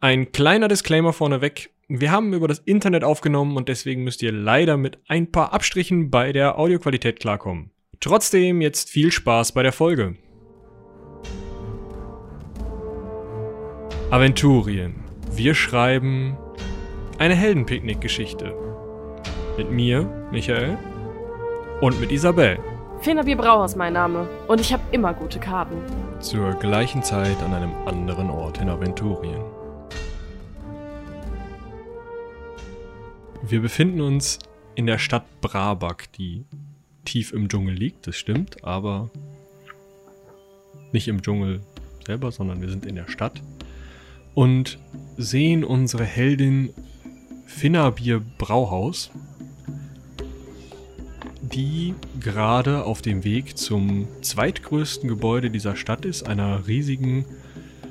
Ein kleiner Disclaimer vorneweg. Wir haben über das Internet aufgenommen und deswegen müsst ihr leider mit ein paar Abstrichen bei der Audioqualität klarkommen. Trotzdem jetzt viel Spaß bei der Folge. Aventurien. Wir schreiben eine Heldenpicknick-Geschichte. Mit mir, Michael, und mit Isabel. Finnerbier Brauhaus mein Name. Und ich habe immer gute Karten. Zur gleichen Zeit an einem anderen Ort in Aventurien. Wir befinden uns in der Stadt Brabak, die tief im Dschungel liegt, das stimmt, aber nicht im Dschungel selber, sondern wir sind in der Stadt und sehen unsere Heldin Finnerbier Brauhaus, die gerade auf dem Weg zum zweitgrößten Gebäude dieser Stadt ist, einer riesigen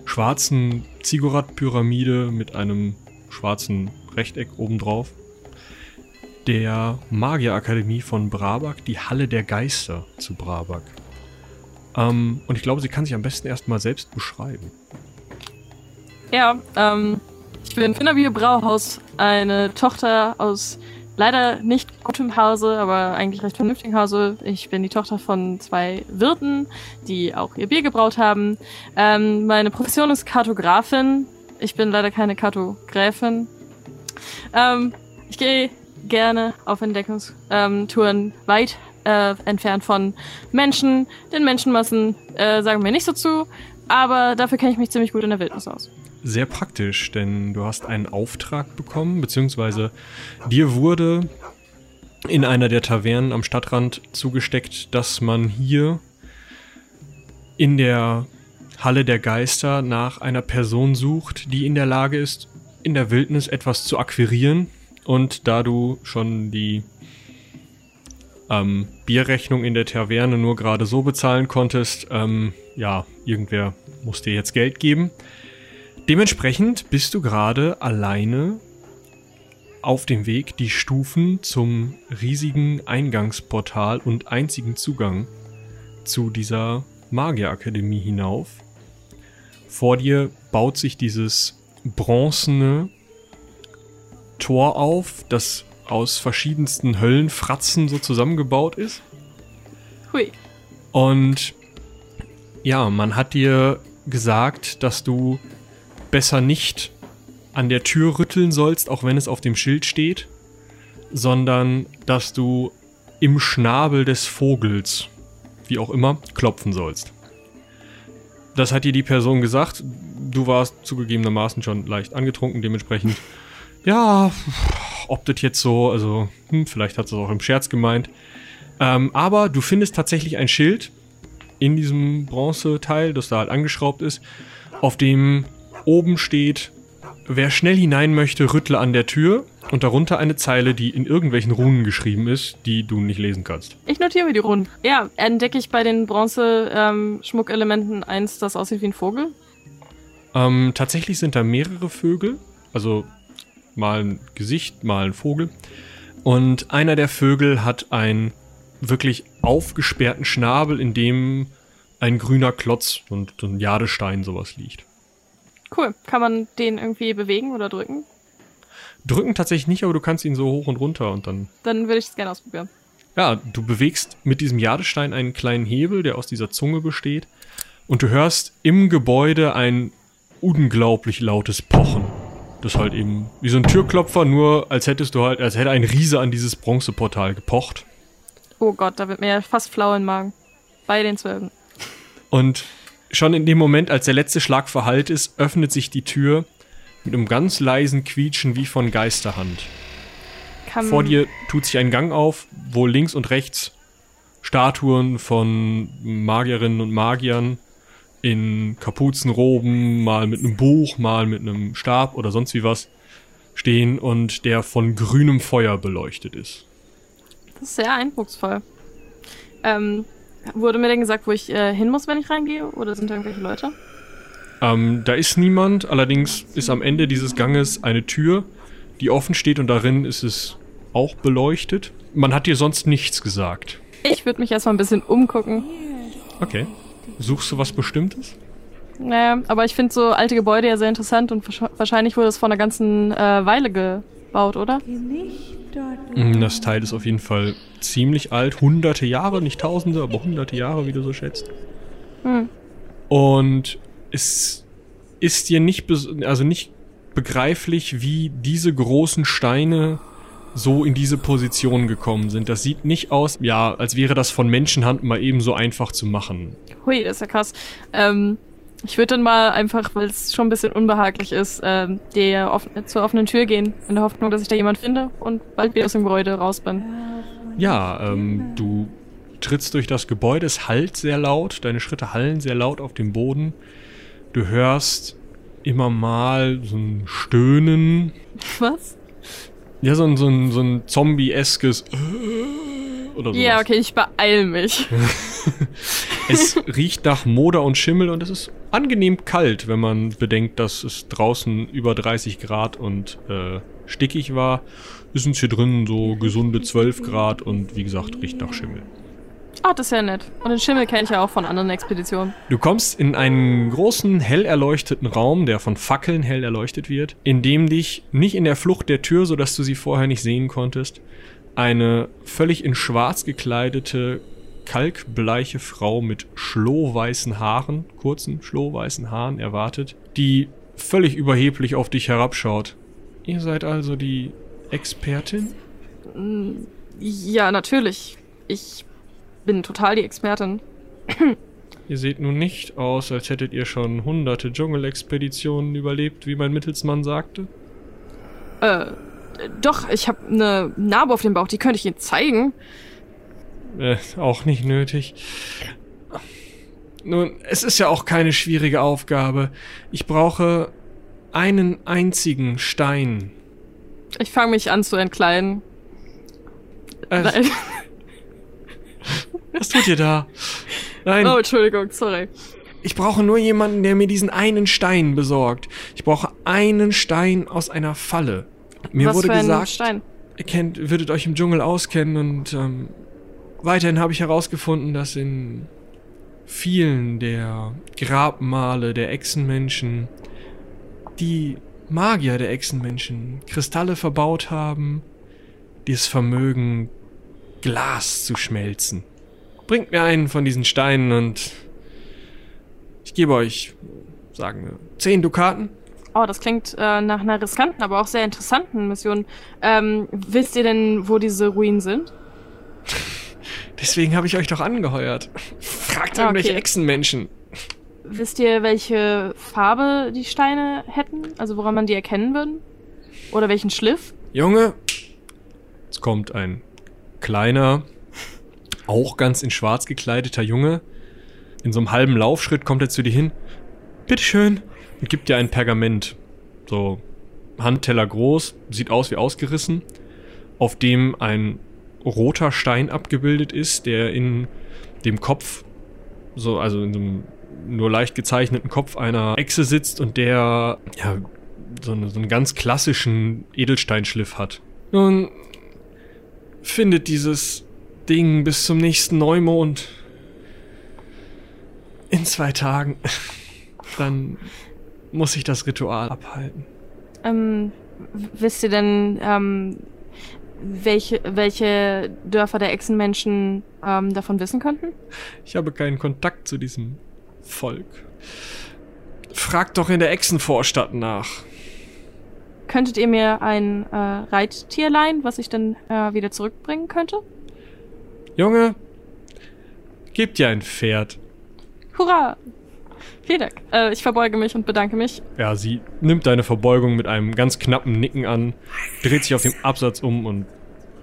schwarzen Ziggurat-Pyramide mit einem schwarzen Rechteck obendrauf der Magierakademie von Brabak, die Halle der Geister zu Brabak. Ähm, und ich glaube, sie kann sich am besten erstmal selbst beschreiben. Ja, ähm, ich bin Finnerbier Brauhaus, eine Tochter aus leider nicht gutem Hause, aber eigentlich recht vernünftigem Hause. Ich bin die Tochter von zwei Wirten, die auch ihr Bier gebraut haben. Ähm, meine Profession ist Kartografin. Ich bin leider keine Kartogräfin. Ähm, ich gehe gerne auf Entdeckungstouren weit äh, entfernt von Menschen. Den Menschenmassen äh, sagen mir nicht so zu, aber dafür kenne ich mich ziemlich gut in der Wildnis aus. Sehr praktisch, denn du hast einen Auftrag bekommen, beziehungsweise dir wurde in einer der Tavernen am Stadtrand zugesteckt, dass man hier in der Halle der Geister nach einer Person sucht, die in der Lage ist, in der Wildnis etwas zu akquirieren, und da du schon die ähm, Bierrechnung in der Taverne nur gerade so bezahlen konntest, ähm, ja, irgendwer muss dir jetzt Geld geben. Dementsprechend bist du gerade alleine auf dem Weg die Stufen zum riesigen Eingangsportal und einzigen Zugang zu dieser Magierakademie hinauf. Vor dir baut sich dieses bronzene Tor auf, das aus verschiedensten Höllenfratzen so zusammengebaut ist. Hui. Und ja, man hat dir gesagt, dass du besser nicht an der Tür rütteln sollst, auch wenn es auf dem Schild steht, sondern dass du im Schnabel des Vogels, wie auch immer, klopfen sollst. Das hat dir die Person gesagt. Du warst zugegebenermaßen schon leicht angetrunken, dementsprechend ja, ob das jetzt so, also hm, vielleicht hat es auch im Scherz gemeint. Ähm, aber du findest tatsächlich ein Schild in diesem Bronzeteil, das da halt angeschraubt ist, auf dem oben steht, wer schnell hinein möchte, rüttle an der Tür und darunter eine Zeile, die in irgendwelchen Runen geschrieben ist, die du nicht lesen kannst. Ich notiere mir die Runen. Ja, entdecke ich bei den Bronze-Schmuckelementen ähm, eins, das aussieht wie ein Vogel? Ähm, tatsächlich sind da mehrere Vögel. Also mal ein Gesicht, mal ein Vogel. Und einer der Vögel hat einen wirklich aufgesperrten Schnabel, in dem ein grüner Klotz und ein Jadestein sowas liegt. Cool. Kann man den irgendwie bewegen oder drücken? Drücken tatsächlich nicht, aber du kannst ihn so hoch und runter und dann. Dann würde ich es gerne ausprobieren. Ja, du bewegst mit diesem Jadestein einen kleinen Hebel, der aus dieser Zunge besteht. Und du hörst im Gebäude ein unglaublich lautes Pochen. Das ist halt eben wie so ein Türklopfer, nur als hättest du halt, als hätte ein Riese an dieses Bronzeportal gepocht. Oh Gott, da wird mir ja fast flau im Magen. Bei den Zwölfen. Und schon in dem Moment, als der letzte Schlag verhallt ist, öffnet sich die Tür mit einem ganz leisen Quietschen wie von Geisterhand. Kann Vor dir tut sich ein Gang auf, wo links und rechts Statuen von Magierinnen und Magiern in Kapuzenroben, mal mit einem Buch, mal mit einem Stab oder sonst wie was stehen und der von grünem Feuer beleuchtet ist. Das ist sehr eindrucksvoll. Ähm, wurde mir denn gesagt, wo ich äh, hin muss, wenn ich reingehe? Oder sind da irgendwelche Leute? Ähm, da ist niemand, allerdings ist am Ende dieses Ganges eine Tür, die offen steht und darin ist es auch beleuchtet. Man hat dir sonst nichts gesagt. Ich würde mich erstmal ein bisschen umgucken. Okay. Suchst du was Bestimmtes? Naja, aber ich finde so alte Gebäude ja sehr interessant und wahrsch- wahrscheinlich wurde es vor einer ganzen äh, Weile gebaut, oder? Mm, Das Teil ist auf jeden Fall ziemlich alt. Hunderte Jahre, nicht tausende, aber hunderte Jahre, wie du so schätzt. Hm. Und es ist dir nicht, also nicht begreiflich, wie diese großen Steine so in diese Position gekommen sind. Das sieht nicht aus, ja, als wäre das von Menschenhand mal eben so einfach zu machen. Hui, das ist ja krass. Ähm, ich würde dann mal einfach, weil es schon ein bisschen unbehaglich ist, ähm, der off zur offenen Tür gehen, in der Hoffnung, dass ich da jemand finde und bald wieder aus dem Gebäude raus bin. Ja, ähm, du trittst durch das Gebäude, es hallt sehr laut, deine Schritte hallen sehr laut auf dem Boden. Du hörst immer mal so ein Stöhnen, Was? Ja, so ein, so ein, so ein Zombie-eskes oder so. Ja, okay, ich beeil mich. Es riecht nach Moder und Schimmel und es ist angenehm kalt, wenn man bedenkt, dass es draußen über 30 Grad und äh, stickig war. Ist uns hier drin so gesunde 12 Grad und wie gesagt, riecht nach Schimmel. Ah, das ist ja nett. Und den Schimmel kenne ich ja auch von anderen Expeditionen. Du kommst in einen großen, hell erleuchteten Raum, der von Fackeln hell erleuchtet wird, in dem dich nicht in der Flucht der Tür, sodass du sie vorher nicht sehen konntest, eine völlig in schwarz gekleidete, kalkbleiche Frau mit schlohweißen Haaren, kurzen, schlohweißen Haaren erwartet, die völlig überheblich auf dich herabschaut. Ihr seid also die Expertin? Ja, natürlich. Ich bin total die Expertin. Ihr seht nun nicht aus, als hättet ihr schon hunderte Dschungelexpeditionen überlebt, wie mein Mittelsmann sagte. Äh, doch, ich habe eine Narbe auf dem Bauch, die könnte ich Ihnen zeigen. Äh, auch nicht nötig. Nun, es ist ja auch keine schwierige Aufgabe. Ich brauche einen einzigen Stein. Ich fange mich an zu entkleiden. Äh, Nein. Was tut ihr da? Nein, Oh, Entschuldigung, sorry. ich brauche nur jemanden, der mir diesen einen Stein besorgt. Ich brauche einen Stein aus einer Falle. Mir Was wurde für ein gesagt, Stein? ihr kennt, würdet euch im Dschungel auskennen und ähm, weiterhin habe ich herausgefunden, dass in vielen der Grabmale der Echsenmenschen die Magier der Echsenmenschen Kristalle verbaut haben, die es vermögen, Glas zu schmelzen. Bringt mir einen von diesen Steinen und ich gebe euch, sagen wir, zehn Dukaten. Oh, das klingt äh, nach einer riskanten, aber auch sehr interessanten Mission. Ähm, wisst ihr denn, wo diese Ruinen sind? Deswegen habe ich euch doch angeheuert. Fragt Ah, irgendwelche okay. Echsenmenschen. Wisst ihr, welche Farbe die Steine hätten? Also woran man die erkennen würde? Oder welchen Schliff? Junge, jetzt kommt ein kleiner, auch ganz in schwarz gekleideter Junge. In so einem halben Laufschritt kommt er zu dir hin. Bitteschön. Und gibt dir ein Pergament. So Handteller groß, sieht aus wie ausgerissen. Auf dem ein roter Stein abgebildet ist, der in dem Kopf, so, also in so einem nur leicht gezeichneten Kopf einer Echse sitzt und der, ja, so, eine, so einen ganz klassischen Edelsteinschliff hat. Nun, findet dieses Ding bis zum nächsten Neumond. In zwei Tagen. Dann muss ich das Ritual abhalten. Ähm, wisst ihr denn, ähm, welche, welche Dörfer der Echsenmenschen ähm, davon wissen könnten? Ich habe keinen Kontakt zu diesem Volk. Fragt doch in der Echsenvorstadt nach. Könntet ihr mir ein äh, Reittier leihen, was ich dann äh, wieder zurückbringen könnte? Junge, gebt dir ein Pferd. Hurra! Vielen Dank. Äh, ich verbeuge mich und bedanke mich. Ja, sie nimmt deine Verbeugung mit einem ganz knappen Nicken an, dreht sich auf dem Absatz um und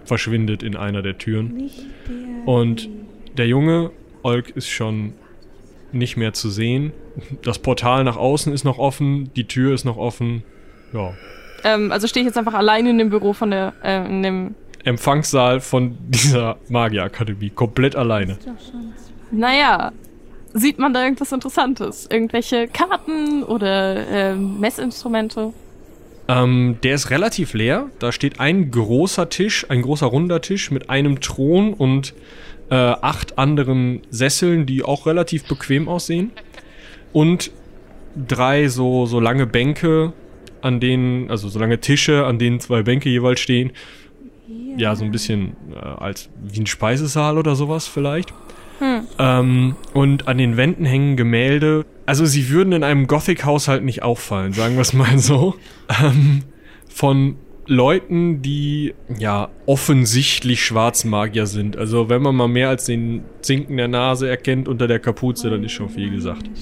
verschwindet in einer der Türen. Und der Junge, Olk, ist schon nicht mehr zu sehen. Das Portal nach außen ist noch offen, die Tür ist noch offen. Ja. Ähm, also stehe ich jetzt einfach alleine in dem Büro von der, äh, in dem, Empfangssaal von dieser Magierakademie, komplett alleine. naja, sieht man da irgendwas Interessantes? Irgendwelche Karten oder ähm, Messinstrumente? Ähm, der ist relativ leer. Da steht ein großer Tisch, ein großer runder Tisch mit einem Thron und äh, acht anderen Sesseln, die auch relativ bequem aussehen. Und drei so, so lange Bänke, an denen, also so lange Tische, an denen zwei Bänke jeweils stehen. Ja, so ein bisschen äh, als wie ein Speisesaal oder sowas vielleicht. Hm. Ähm, und an den Wänden hängen Gemälde. Also sie würden in einem Gothic-Haushalt nicht auffallen, sagen wir es mal so. Ähm, von Leuten, die ja offensichtlich Schwarzmagier sind. Also wenn man mal mehr als den Zinken der Nase erkennt unter der Kapuze, dann ist schon viel gesagt. Ja,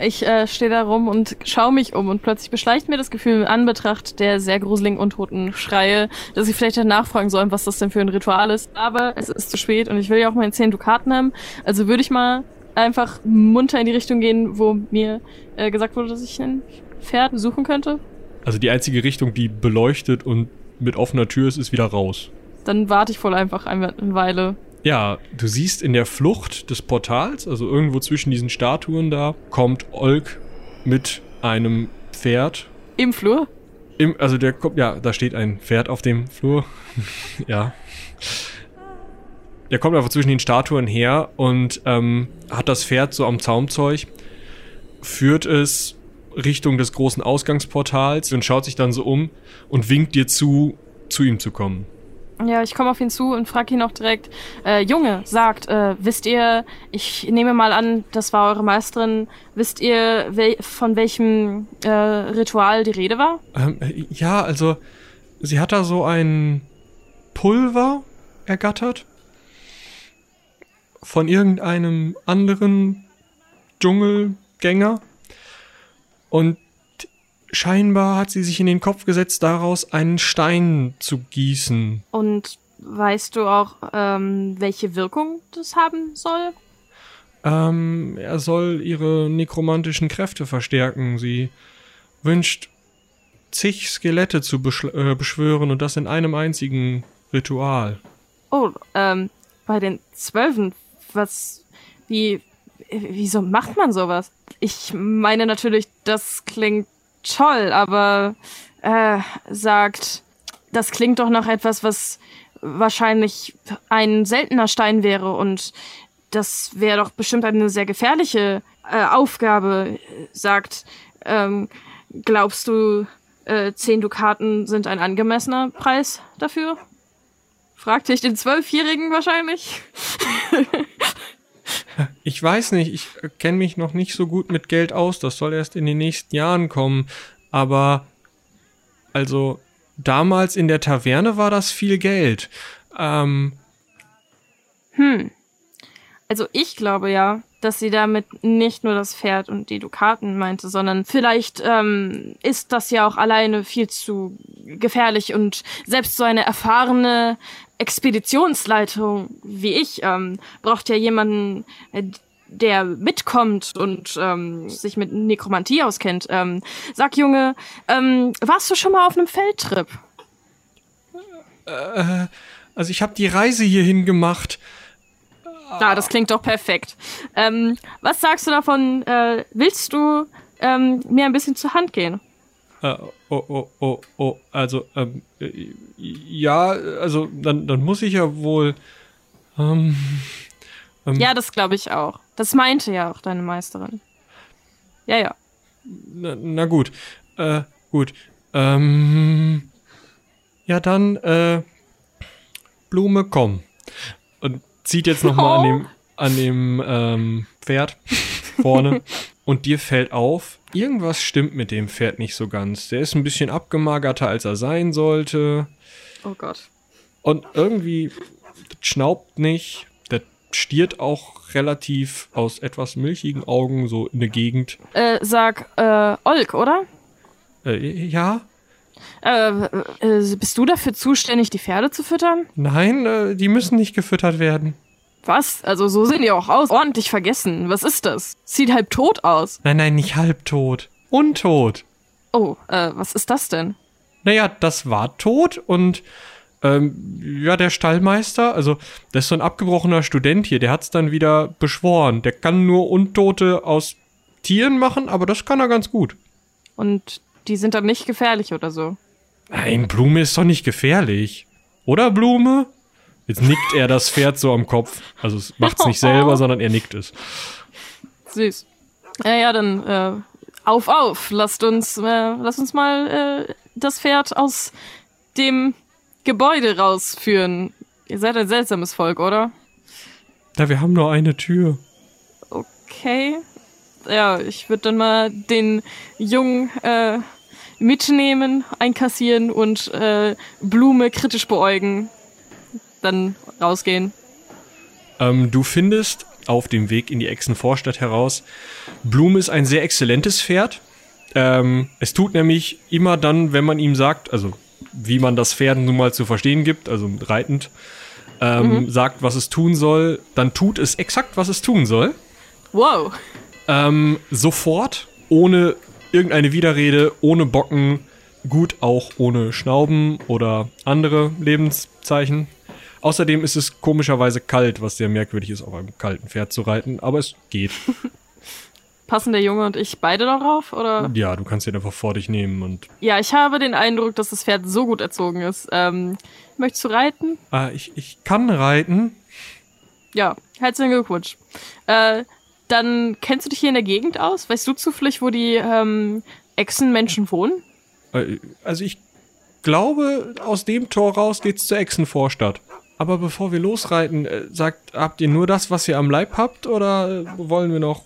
ich äh, stehe da rum und schaue mich um und plötzlich beschleicht mir das Gefühl in Anbetracht der sehr gruseligen untoten Schreie, dass ich vielleicht danach fragen soll, was das denn für ein Ritual ist. Aber es ist zu spät und ich will ja auch meine 10 Dukaten haben. Also würde ich mal einfach munter in die Richtung gehen, wo mir äh, gesagt wurde, dass ich ein Pferd suchen könnte. Also die einzige Richtung, die beleuchtet und mit offener Tür ist, ist wieder raus. Dann warte ich wohl einfach eine Weile ja, du siehst in der Flucht des Portals, also irgendwo zwischen diesen Statuen da, kommt Olk mit einem Pferd. Im Flur? Im, also der kommt, ja, da steht ein Pferd auf dem Flur. ja. Der kommt einfach zwischen den Statuen her und ähm, hat das Pferd so am Zaumzeug, führt es Richtung des großen Ausgangsportals und schaut sich dann so um und winkt dir zu, zu ihm zu kommen. Ja, ich komme auf ihn zu und frage ihn auch direkt, äh, Junge, sagt, äh, wisst ihr, ich nehme mal an, das war eure Meisterin, wisst ihr, wel von welchem äh, Ritual die Rede war? Ähm, ja, also, sie hat da so ein Pulver ergattert von irgendeinem anderen Dschungelgänger und Scheinbar hat sie sich in den Kopf gesetzt, daraus einen Stein zu gießen. Und weißt du auch, ähm, welche Wirkung das haben soll? Ähm, er soll ihre nekromantischen Kräfte verstärken. Sie wünscht zig Skelette zu äh, beschwören und das in einem einzigen Ritual. Oh, ähm, bei den Zwölfen, was, wie, wieso macht man sowas? Ich meine natürlich, das klingt toll, aber äh, sagt, das klingt doch nach etwas, was wahrscheinlich ein seltener Stein wäre und das wäre doch bestimmt eine sehr gefährliche äh, Aufgabe, sagt, ähm, glaubst du, äh, zehn Dukaten sind ein angemessener Preis dafür? Fragte ich den Zwölfjährigen wahrscheinlich. Ich weiß nicht, ich kenne mich noch nicht so gut mit Geld aus. Das soll erst in den nächsten Jahren kommen. Aber also damals in der Taverne war das viel Geld. Ähm, hm. Also ich glaube ja, dass sie damit nicht nur das Pferd und die Dukaten meinte, sondern vielleicht ähm, ist das ja auch alleine viel zu gefährlich und selbst so eine erfahrene Expeditionsleitung wie ich ähm, braucht ja jemanden, äh, der mitkommt und ähm, sich mit Nekromantie auskennt. Ähm, sag Junge, ähm, warst du schon mal auf einem Feldtrip? Äh, also ich habe die Reise hierhin gemacht. Ah, das klingt doch perfekt. Ähm, was sagst du davon? Äh, willst du ähm, mir ein bisschen zur Hand gehen? Äh, oh, oh, oh, oh, also, ähm, äh, ja, also, dann, dann muss ich ja wohl, ähm, ähm Ja, das glaube ich auch. Das meinte ja auch deine Meisterin. Ja, ja. Na, na gut, äh, gut, ähm, ja, dann, äh, Blume, komm. Und zieht jetzt nochmal oh. an dem, an dem, ähm, Pferd vorne. und dir fällt auf, irgendwas stimmt mit dem Pferd nicht so ganz. Der ist ein bisschen abgemagerter, als er sein sollte. Oh Gott. Und irgendwie schnaubt nicht. Der stiert auch relativ aus etwas milchigen Augen so in der Gegend. Äh, sag, äh, Olk, oder? Äh, ja. Äh, äh, bist du dafür zuständig, die Pferde zu füttern? Nein, äh, die müssen nicht gefüttert werden. Was? Also so sehen die auch aus. Ordentlich vergessen. Was ist das? Sieht halb tot aus. Nein, nein, nicht halb tot. Untot. Oh, äh, was ist das denn? Naja, das war tot und ähm, ja, der Stallmeister, also das ist so ein abgebrochener Student hier, der hat's dann wieder beschworen. Der kann nur Untote aus Tieren machen, aber das kann er ganz gut. Und die sind dann nicht gefährlich oder so? Nein, Blume ist doch nicht gefährlich. Oder Blume? Jetzt nickt er das Pferd so am Kopf. Also es macht's nicht selber, sondern er nickt es. Süß. Ja, ja, dann äh, auf, auf. Lasst uns, äh, lasst uns mal äh, das Pferd aus dem Gebäude rausführen. Ihr seid ein seltsames Volk, oder? Ja, wir haben nur eine Tür. Okay. Ja, ich würde dann mal den Jungen äh, mitnehmen, einkassieren und äh, Blume kritisch beäugen. Dann rausgehen. Ähm, du findest auf dem Weg in die Echsenvorstadt heraus, Blume ist ein sehr exzellentes Pferd. Ähm, es tut nämlich immer dann, wenn man ihm sagt, also wie man das Pferd nun mal zu verstehen gibt, also reitend, ähm, mhm. sagt, was es tun soll, dann tut es exakt, was es tun soll. Wow. Ähm, sofort, ohne irgendeine Widerrede, ohne Bocken, gut auch ohne Schnauben oder andere Lebenszeichen. Außerdem ist es komischerweise kalt, was sehr merkwürdig ist, auf einem kalten Pferd zu reiten, aber es geht. Passen der Junge und ich beide darauf, oder? Ja, du kannst ihn einfach vor dich nehmen und. Ja, ich habe den Eindruck, dass das Pferd so gut erzogen ist. Ähm, möchtest du reiten? Ah, ich, ich kann reiten. Ja, herzlichen Glückwunsch. Äh, dann kennst du dich hier in der Gegend aus? Weißt du zufällig, wo die ähm, Echsenmenschen wohnen? Äh, also ich glaube, aus dem Tor raus geht's zur Echsenvorstadt. Aber bevor wir losreiten, äh, sagt, habt ihr nur das, was ihr am Leib habt, oder wollen wir noch,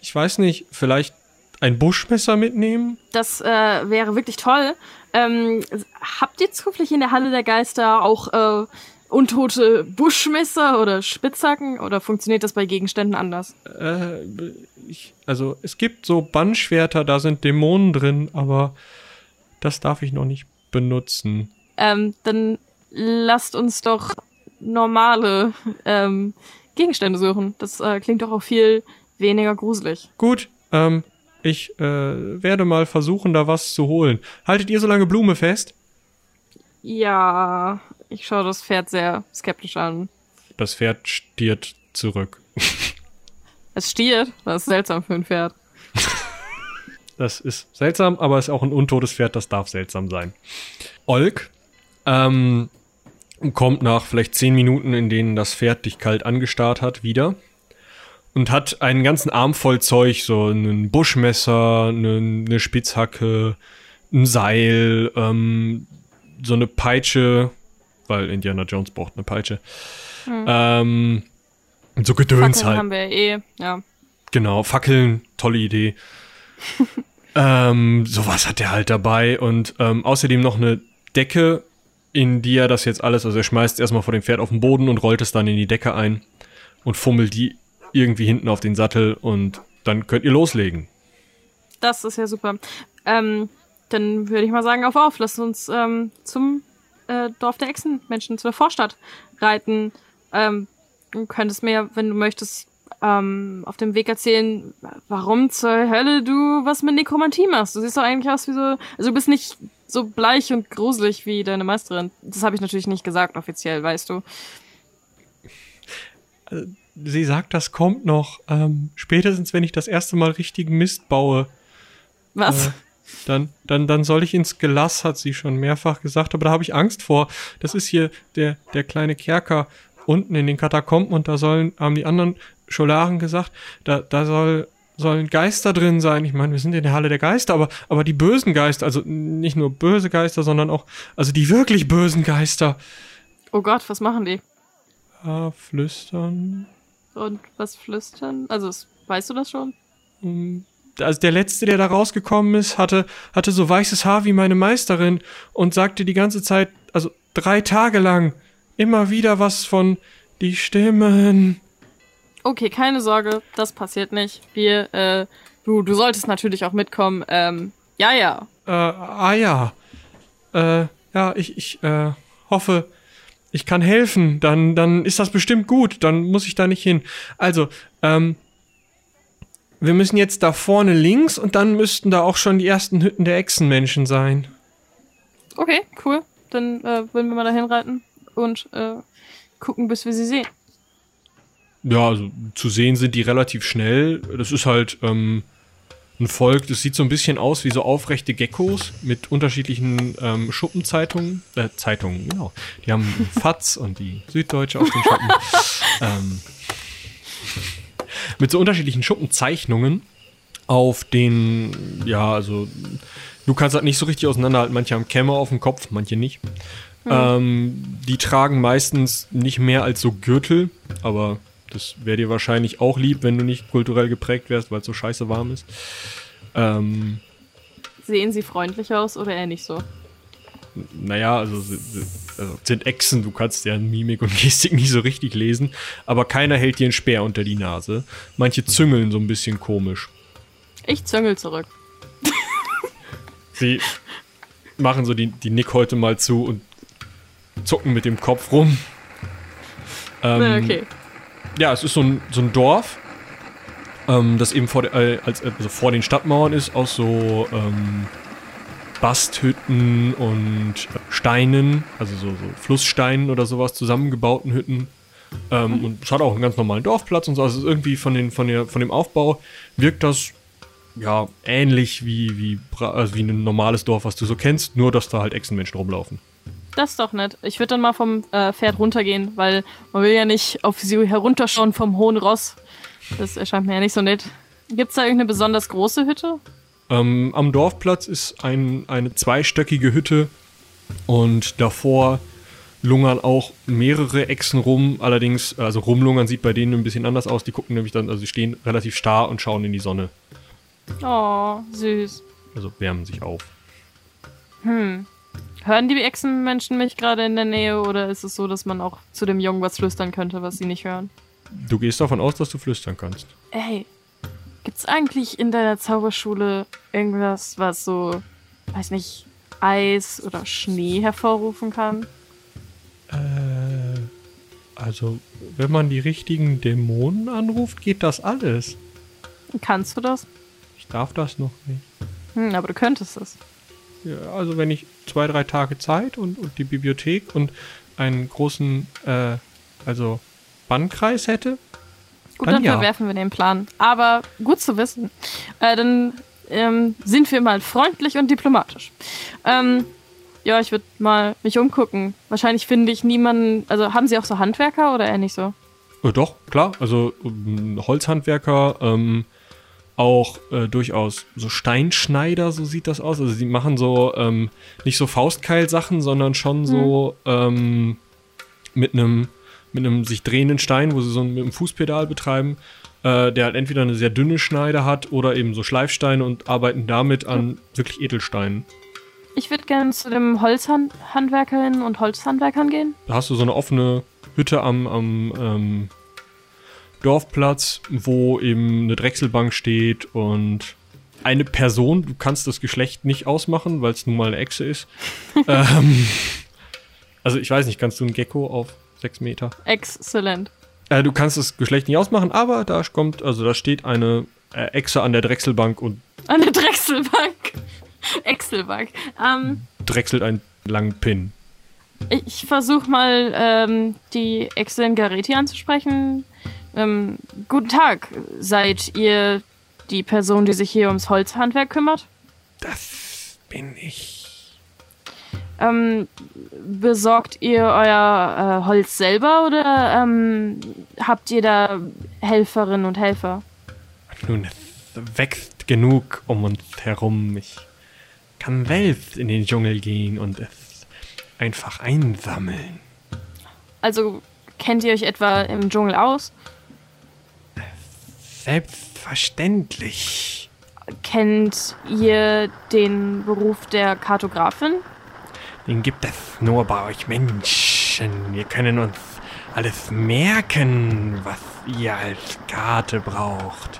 ich weiß nicht, vielleicht ein Buschmesser mitnehmen? Das äh, wäre wirklich toll. Ähm, habt ihr zufällig in der Halle der Geister auch äh, untote Buschmesser oder Spitzhacken oder funktioniert das bei Gegenständen anders? Äh, ich, also es gibt so Bannschwerter, da sind Dämonen drin, aber das darf ich noch nicht benutzen. Ähm, dann lasst uns doch normale ähm, Gegenstände suchen. Das äh, klingt doch auch viel weniger gruselig. Gut, ähm, ich äh, werde mal versuchen, da was zu holen. Haltet ihr so lange Blume fest? Ja, ich schaue das Pferd sehr skeptisch an. Das Pferd stiert zurück. Es stiert? Das ist seltsam für ein Pferd. das ist seltsam, aber es ist auch ein untotes Pferd, das darf seltsam sein. Olk ähm, kommt nach vielleicht zehn Minuten, in denen das Pferd dich kalt angestarrt hat, wieder und hat einen ganzen Arm voll Zeug, so ein Buschmesser, eine, eine Spitzhacke, ein Seil, ähm, so eine Peitsche, weil Indiana Jones braucht eine Peitsche. Hm. Ähm, so Gedöns Fackeln halt. haben wir eh, ja. Genau, Fackeln, tolle Idee. ähm, sowas hat er halt dabei und ähm, außerdem noch eine Decke in die er das jetzt alles, also er schmeißt es erstmal vor dem Pferd auf den Boden und rollt es dann in die Decke ein und fummelt die irgendwie hinten auf den Sattel und dann könnt ihr loslegen. Das ist ja super. Ähm, dann würde ich mal sagen, auf auf, lass uns ähm, zum äh, Dorf der Echsenmenschen, zur Vorstadt reiten. Ähm, du könntest mir, wenn du möchtest, ähm, auf dem Weg erzählen, warum zur Hölle du was mit Nekromantie machst. Du siehst doch eigentlich aus wie so, also du bist nicht so bleich und gruselig wie deine Meisterin. Das habe ich natürlich nicht gesagt offiziell, weißt du. Äh, sie sagt, das kommt noch. Ähm, spätestens, wenn ich das erste Mal richtigen Mist baue. Was? Äh, dann, dann, dann soll ich ins Gelass, hat sie schon mehrfach gesagt, aber da habe ich Angst vor. Das ist hier der, der kleine Kerker unten in den Katakomben und da sollen, haben die anderen Scholaren gesagt, da, da soll sollen Geister drin sein. Ich meine, wir sind in der Halle der Geister, aber, aber die bösen Geister, also nicht nur böse Geister, sondern auch, also die wirklich bösen Geister. Oh Gott, was machen die? Ja, flüstern. Und was flüstern? Also, weißt du das schon? Hm, also der letzte, der da rausgekommen ist, hatte, hatte so weißes Haar wie meine Meisterin und sagte die ganze Zeit, also drei Tage lang, immer wieder was von die Stimmen. Okay, keine Sorge, das passiert nicht. Wir, äh, du, du solltest natürlich auch mitkommen. Ähm, ja, ja. Äh, ah ja. Äh, ja, ich, ich, äh, hoffe, ich kann helfen. Dann, dann ist das bestimmt gut. Dann muss ich da nicht hin. Also, ähm, wir müssen jetzt da vorne links und dann müssten da auch schon die ersten Hütten der Echsenmenschen sein. Okay, cool. Dann äh, würden wir mal dahin reiten und äh, gucken, bis wir sie sehen. Ja, also zu sehen sind die relativ schnell. Das ist halt ähm, ein Volk, das sieht so ein bisschen aus wie so aufrechte Geckos mit unterschiedlichen ähm, Schuppenzeitungen. Äh, Zeitungen, genau. Die haben FATS und die Süddeutsche auf den Schuppen. ähm, mit so unterschiedlichen Schuppenzeichnungen auf den, ja, also du kannst halt nicht so richtig auseinanderhalten. Manche haben Kämme auf dem Kopf, manche nicht. Ähm, die tragen meistens nicht mehr als so Gürtel, aber das wäre dir wahrscheinlich auch lieb, wenn du nicht kulturell geprägt wärst, weil es so scheiße warm ist. Ähm, Sehen sie freundlich aus oder eher nicht so? naja, also, also sind Echsen, du kannst ja Mimik und Gestik nicht so richtig lesen, aber keiner hält dir einen Speer unter die Nase. Manche züngeln so ein bisschen komisch. Ich züngel zurück. Sie machen so die, die Nick heute mal zu und zucken mit dem Kopf rum. Ähm, okay. Ja, es ist so ein, so ein Dorf, ähm, das eben vor, äh, als, also vor den Stadtmauern ist, aus so ähm, Basthütten und Steinen, also so, so Flusssteinen oder sowas, zusammengebauten Hütten. Ähm, Und es hat auch einen ganz normalen Dorfplatz und so. Also irgendwie von, den, von, der, von dem Aufbau wirkt das ja ähnlich wie, wie, also wie ein normales Dorf, was du so kennst, nur dass da halt Echsenmenschen rumlaufen. Das doch nett. Ich würde dann mal vom äh, Pferd runtergehen, weil man will ja nicht auf sie herunterschauen vom hohen Ross. Das erscheint mir ja nicht so nett. Gibt's da irgendeine besonders große Hütte? Ähm, am Dorfplatz ist ein, eine zweistöckige Hütte und davor lungern auch mehrere Echsen rum. Allerdings, also rumlungern sieht bei denen ein bisschen anders aus. Die gucken nämlich dann, also sie stehen relativ starr und schauen in die Sonne. Oh, süß. Also wärmen sich auf. Hm. Hören die Echsenmenschen mich gerade in der Nähe oder ist es so, dass man auch zu dem Jungen was flüstern könnte, was sie nicht hören? Du gehst davon aus, dass du flüstern kannst. Ey, gibt's eigentlich in deiner Zauberschule irgendwas, was so, weiß nicht, Eis oder Schnee hervorrufen kann? Äh, also, wenn man die richtigen Dämonen anruft, geht das alles. Kannst du das? Ich darf das noch nicht. Hm, aber du könntest es. Ja, also wenn ich zwei, drei Tage Zeit und, und die Bibliothek und einen großen, äh, also Bannkreis hätte. Gut, Dann dann ja. verwerfen wir den Plan. Aber gut zu wissen. Äh, dann ähm, sind wir mal freundlich und diplomatisch. Ähm, ja, ich würde mal mich umgucken. Wahrscheinlich finde ich niemanden. Also haben Sie auch so Handwerker oder eher nicht so? Äh, doch, klar. Also ähm, Holzhandwerker, ähm, auch äh, durchaus so Steinschneider, so sieht das aus. Also sie machen so ähm, nicht so Faustkeilsachen, sondern schon so ähm, mit einem mit einem sich drehenden Stein, wo sie so mit einem Fußpedal betreiben, äh, der halt entweder eine sehr dünne Schneide hat oder eben so Schleifsteine und arbeiten damit an wirklich Edelsteinen. Ich würde gerne zu dem Holzhandwerkerinnen und Holzhandwerkern gehen. Da hast du so eine offene Hütte am, am ähm, Dorfplatz, wo eben eine Drechselbank steht und eine Person, du kannst das Geschlecht nicht ausmachen, weil es nun mal eine Echse ist. ähm, also ich weiß nicht, kannst du ein Gecko auf sechs Meter? Exzellent. Äh, du kannst das Geschlecht nicht ausmachen, aber da kommt, also da steht eine äh, Echse an der Drechselbank und Eine Drechselbank. Excelbank. Ähm, drechselt einen langen Pin. ich versuche mal, ähm, die Excelin Gareti anzusprechen. Ähm, guten Tag. Seid ihr die Person, die sich hier ums Holzhandwerk kümmert? Das bin ich. Ähm, besorgt ihr euer äh, Holz selber oder ähm, habt ihr da Helferinnen und Helfer? Nun, es wächst genug um uns herum. Ich kann selbst in den Dschungel gehen und es einfach einsammeln. Also kennt ihr euch etwa im Dschungel aus? Selbstverständlich. Kennt ihr den Beruf der Kartografin? Den gibt es nur bei euch Menschen. Wir können uns alles merken, was ihr als Karte braucht.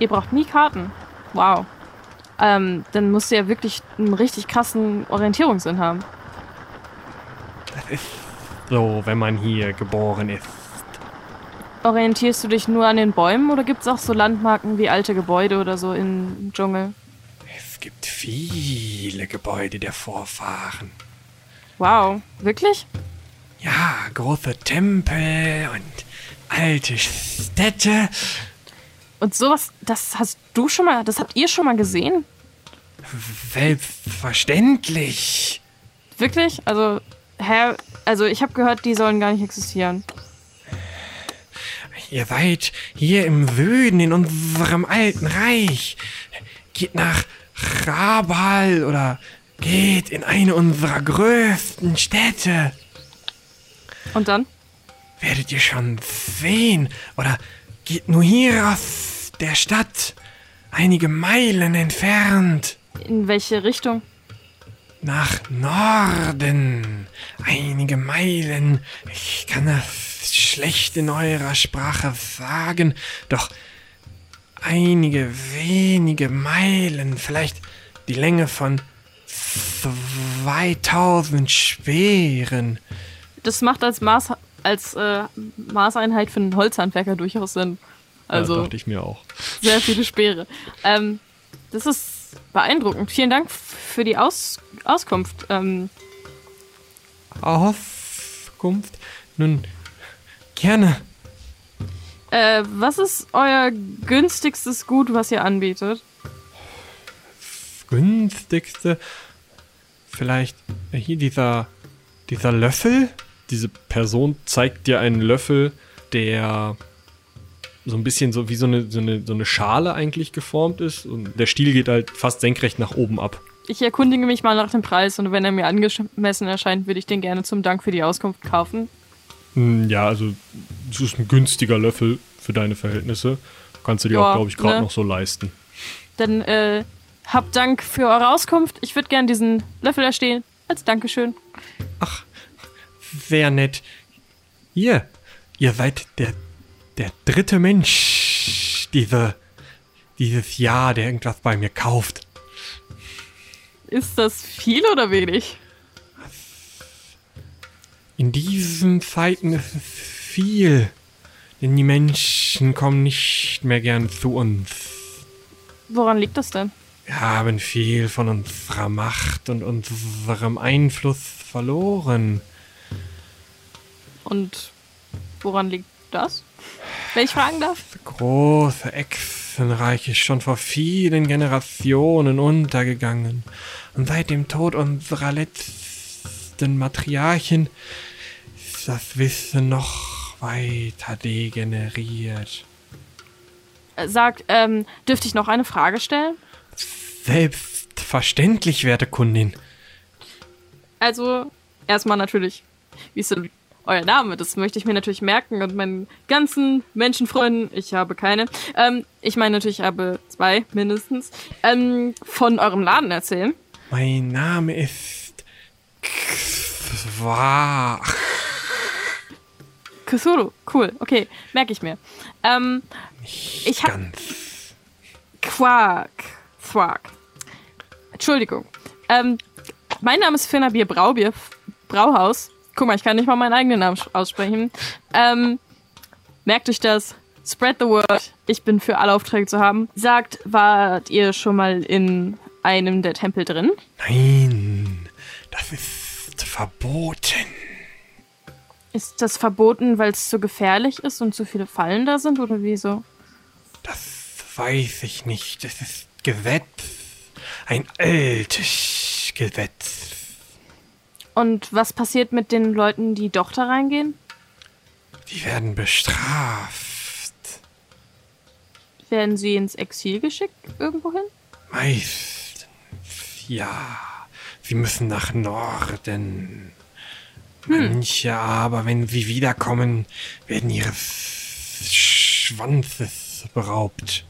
Ihr braucht nie Karten. Wow. Ähm, dann musst du ja wirklich einen richtig krassen Orientierungssinn haben. Das ist so, wenn man hier geboren ist. Orientierst du dich nur an den Bäumen oder gibt es auch so Landmarken wie alte Gebäude oder so im Dschungel? Es gibt viele Gebäude der Vorfahren. Wow, wirklich? Ja, große Tempel und alte Städte. Und sowas, das hast du schon mal, das habt ihr schon mal gesehen? Selbstverständlich. Wirklich? Also, hä? Also ich habe gehört, die sollen gar nicht existieren. Ihr seid hier im Süden in unserem alten Reich. Geht nach Rabal oder geht in eine unserer größten Städte. Und dann? Werdet ihr schon sehen. Oder geht nur hier aus der Stadt, einige Meilen entfernt. In welche Richtung? Nach Norden. Einige Meilen. Ich kann das schlecht in eurer Sprache sagen, doch einige wenige Meilen, vielleicht die Länge von 2000 Speeren. Das macht als Maß als äh, Maßeinheit für einen Holzhandwerker durchaus Sinn. Also ja, dachte ich mir auch. Sehr viele Speere. Ähm, das ist beeindruckend. Vielen Dank für die Aus Auskunft. Ähm, Auskunft? Nun, gerne. Äh, was ist euer günstigstes Gut, was ihr anbietet? Günstigste? Vielleicht hier dieser, dieser Löffel? Diese Person zeigt dir einen Löffel, der so ein bisschen so wie so eine, so eine, so eine Schale eigentlich geformt ist. Und der Stiel geht halt fast senkrecht nach oben ab. Ich erkundige mich mal nach dem Preis und wenn er mir angemessen erscheint, würde ich den gerne zum Dank für die Auskunft kaufen. Hm, ja, also es ist ein günstiger Löffel für deine Verhältnisse. Kannst du dir Ja, auch, glaube ich, gerade ne? noch so leisten. Dann äh, habt Dank für eure Auskunft. Ich würde gern diesen Löffel erstehen. Als Dankeschön. Ach, sehr nett. Ihr, ihr seid der, der dritte Mensch diese, dieses Jahr, der irgendwas bei mir kauft. Ist das viel oder wenig? In diesen Zeiten ist es viel, denn die Menschen kommen nicht mehr gern zu uns. Woran liegt das denn? Wir haben viel von unserer Macht und unserem Einfluss verloren. Und woran liegt das? Wenn ich fragen darf? Das große Echsenreich ist schon vor vielen Generationen untergegangen. Und seit dem Tod unserer letzten Matriarchin ist das Wissen noch weiter degeneriert. Äh, Sag, ähm, dürfte ich noch eine Frage stellen? Selbstverständlich, werte Kundin. Also, erstmal natürlich, wie ist denn euer Name? Das möchte ich mir natürlich merken und meinen ganzen Menschenfreunden, ich habe keine, ähm, ich meine natürlich, ich habe zwei mindestens, ähm, von eurem Laden erzählen. Mein Name ist Qua. Cthulhu, cool, okay, merke ich mir. Ähm, ich hab Ganz. Quark, Quark. Entschuldigung. Ähm, mein Name ist Finna Bier Braubier, Brauhaus. Guck mal, ich kann nicht mal meinen eigenen Namen aussprechen. Ähm, merkt euch das. Spread the word. Ich bin für alle Aufträge zu haben. Sagt, wart ihr schon mal in einem der Tempel drin? Nein, das ist verboten. Ist das verboten, weil es zu gefährlich ist und zu viele Fallen da sind oder wieso? Das weiß ich nicht. Es ist Gesetz. Ein altes Gesetz. Und was passiert mit den Leuten, die doch da reingehen? Die werden bestraft. Werden sie ins Exil geschickt irgendwohin? Meistens. Ja. Sie müssen nach Norden. Manche aber, wenn sie wiederkommen, werden ihres Schwanzes beraubt.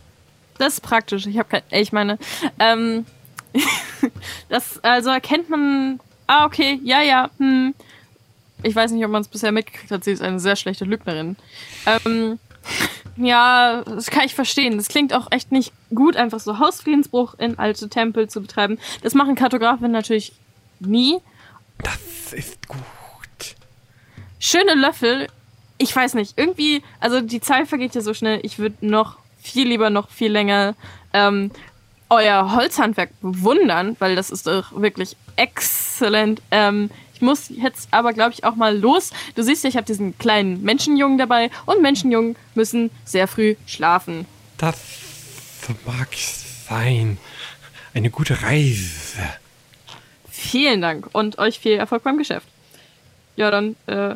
Das ist praktisch. Ich habe kein. Ich meine, ähm, das also erkennt man. Ah, okay, ja, ja. Hm. Ich weiß nicht, ob man es bisher mitgekriegt hat. Sie ist eine sehr schlechte Lügnerin. Ähm, ja, das kann ich verstehen. Das klingt auch echt nicht gut, einfach so Hausfriedensbruch in alte Tempel zu betreiben. Das machen Kartografen natürlich nie. Das ist gut. Schöne Löffel. Ich weiß nicht, irgendwie, also die Zeit vergeht ja so schnell. Ich würde noch viel lieber, noch viel länger ähm, euer Holzhandwerk bewundern, weil das ist doch wirklich exzellent. Ähm, ich muss jetzt aber, glaube ich, auch mal los. Du siehst ja, ich habe diesen kleinen Menschenjungen dabei und Menschenjungen müssen sehr früh schlafen. Das mag sein. Eine gute Reise. Vielen Dank und euch viel Erfolg beim Geschäft. Ja, dann äh,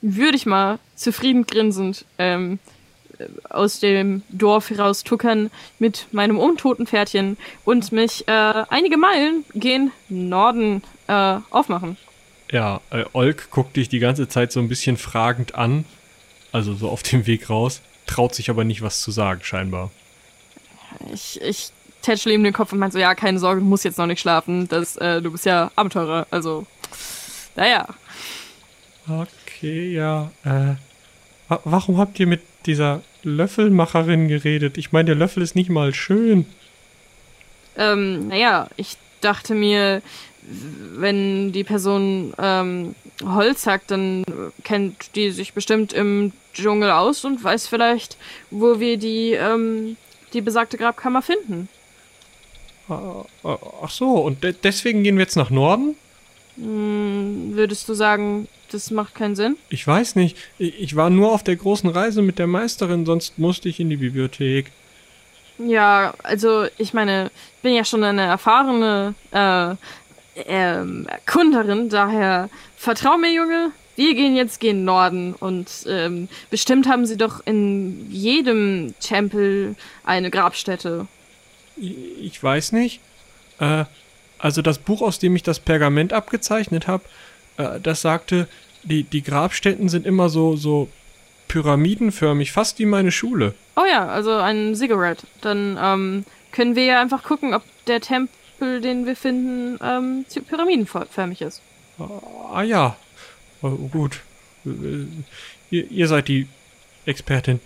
würde ich mal zufrieden grinsend ähm, aus dem Dorf heraus tuckern mit meinem untoten Pferdchen und mich äh, einige Meilen gen Norden äh, aufmachen. Ja, äh, Olk guckt dich die ganze Zeit so ein bisschen fragend an, also so auf dem Weg raus, traut sich aber nicht was zu sagen, scheinbar. Ich, ich tätschle ihm den Kopf und meint so, ja, keine Sorge, du musst jetzt noch nicht schlafen, das, äh, du bist ja Abenteurer, also, naja. Okay, ja, äh, wa warum habt ihr mit dieser Löffelmacherin geredet? Ich meine, der Löffel ist nicht mal schön. Ähm, naja, ich dachte mir, wenn die Person ähm, Holz hackt, dann kennt die sich bestimmt im Dschungel aus und weiß vielleicht, wo wir die, ähm, die besagte Grabkammer finden. Ah, ah, Ach so, und de deswegen gehen wir jetzt nach Norden? Hm, würdest du sagen, das macht keinen Sinn? Ich weiß nicht. Ich war nur auf der großen Reise mit der Meisterin, sonst musste ich in die Bibliothek. Ja, also ich meine, ich bin ja schon eine erfahrene äh, ähm, Erkunderin, daher vertrau mir, Junge. Wir gehen jetzt gen Norden und ähm, bestimmt haben sie doch in jedem Tempel eine Grabstätte. Ich, ich weiß nicht. Äh, also das Buch, aus dem ich das Pergament abgezeichnet habe, äh, das sagte, die, die Grabstätten sind immer so, so pyramidenförmig, fast wie meine Schule. Oh ja, also ein Cigarette. Dann ähm, können wir ja einfach gucken, ob der Tempel, den wir finden, ähm, pyramidenförmig ist. Ah ja, oh, gut. Äh, Ihr, ihr seid die Expertin.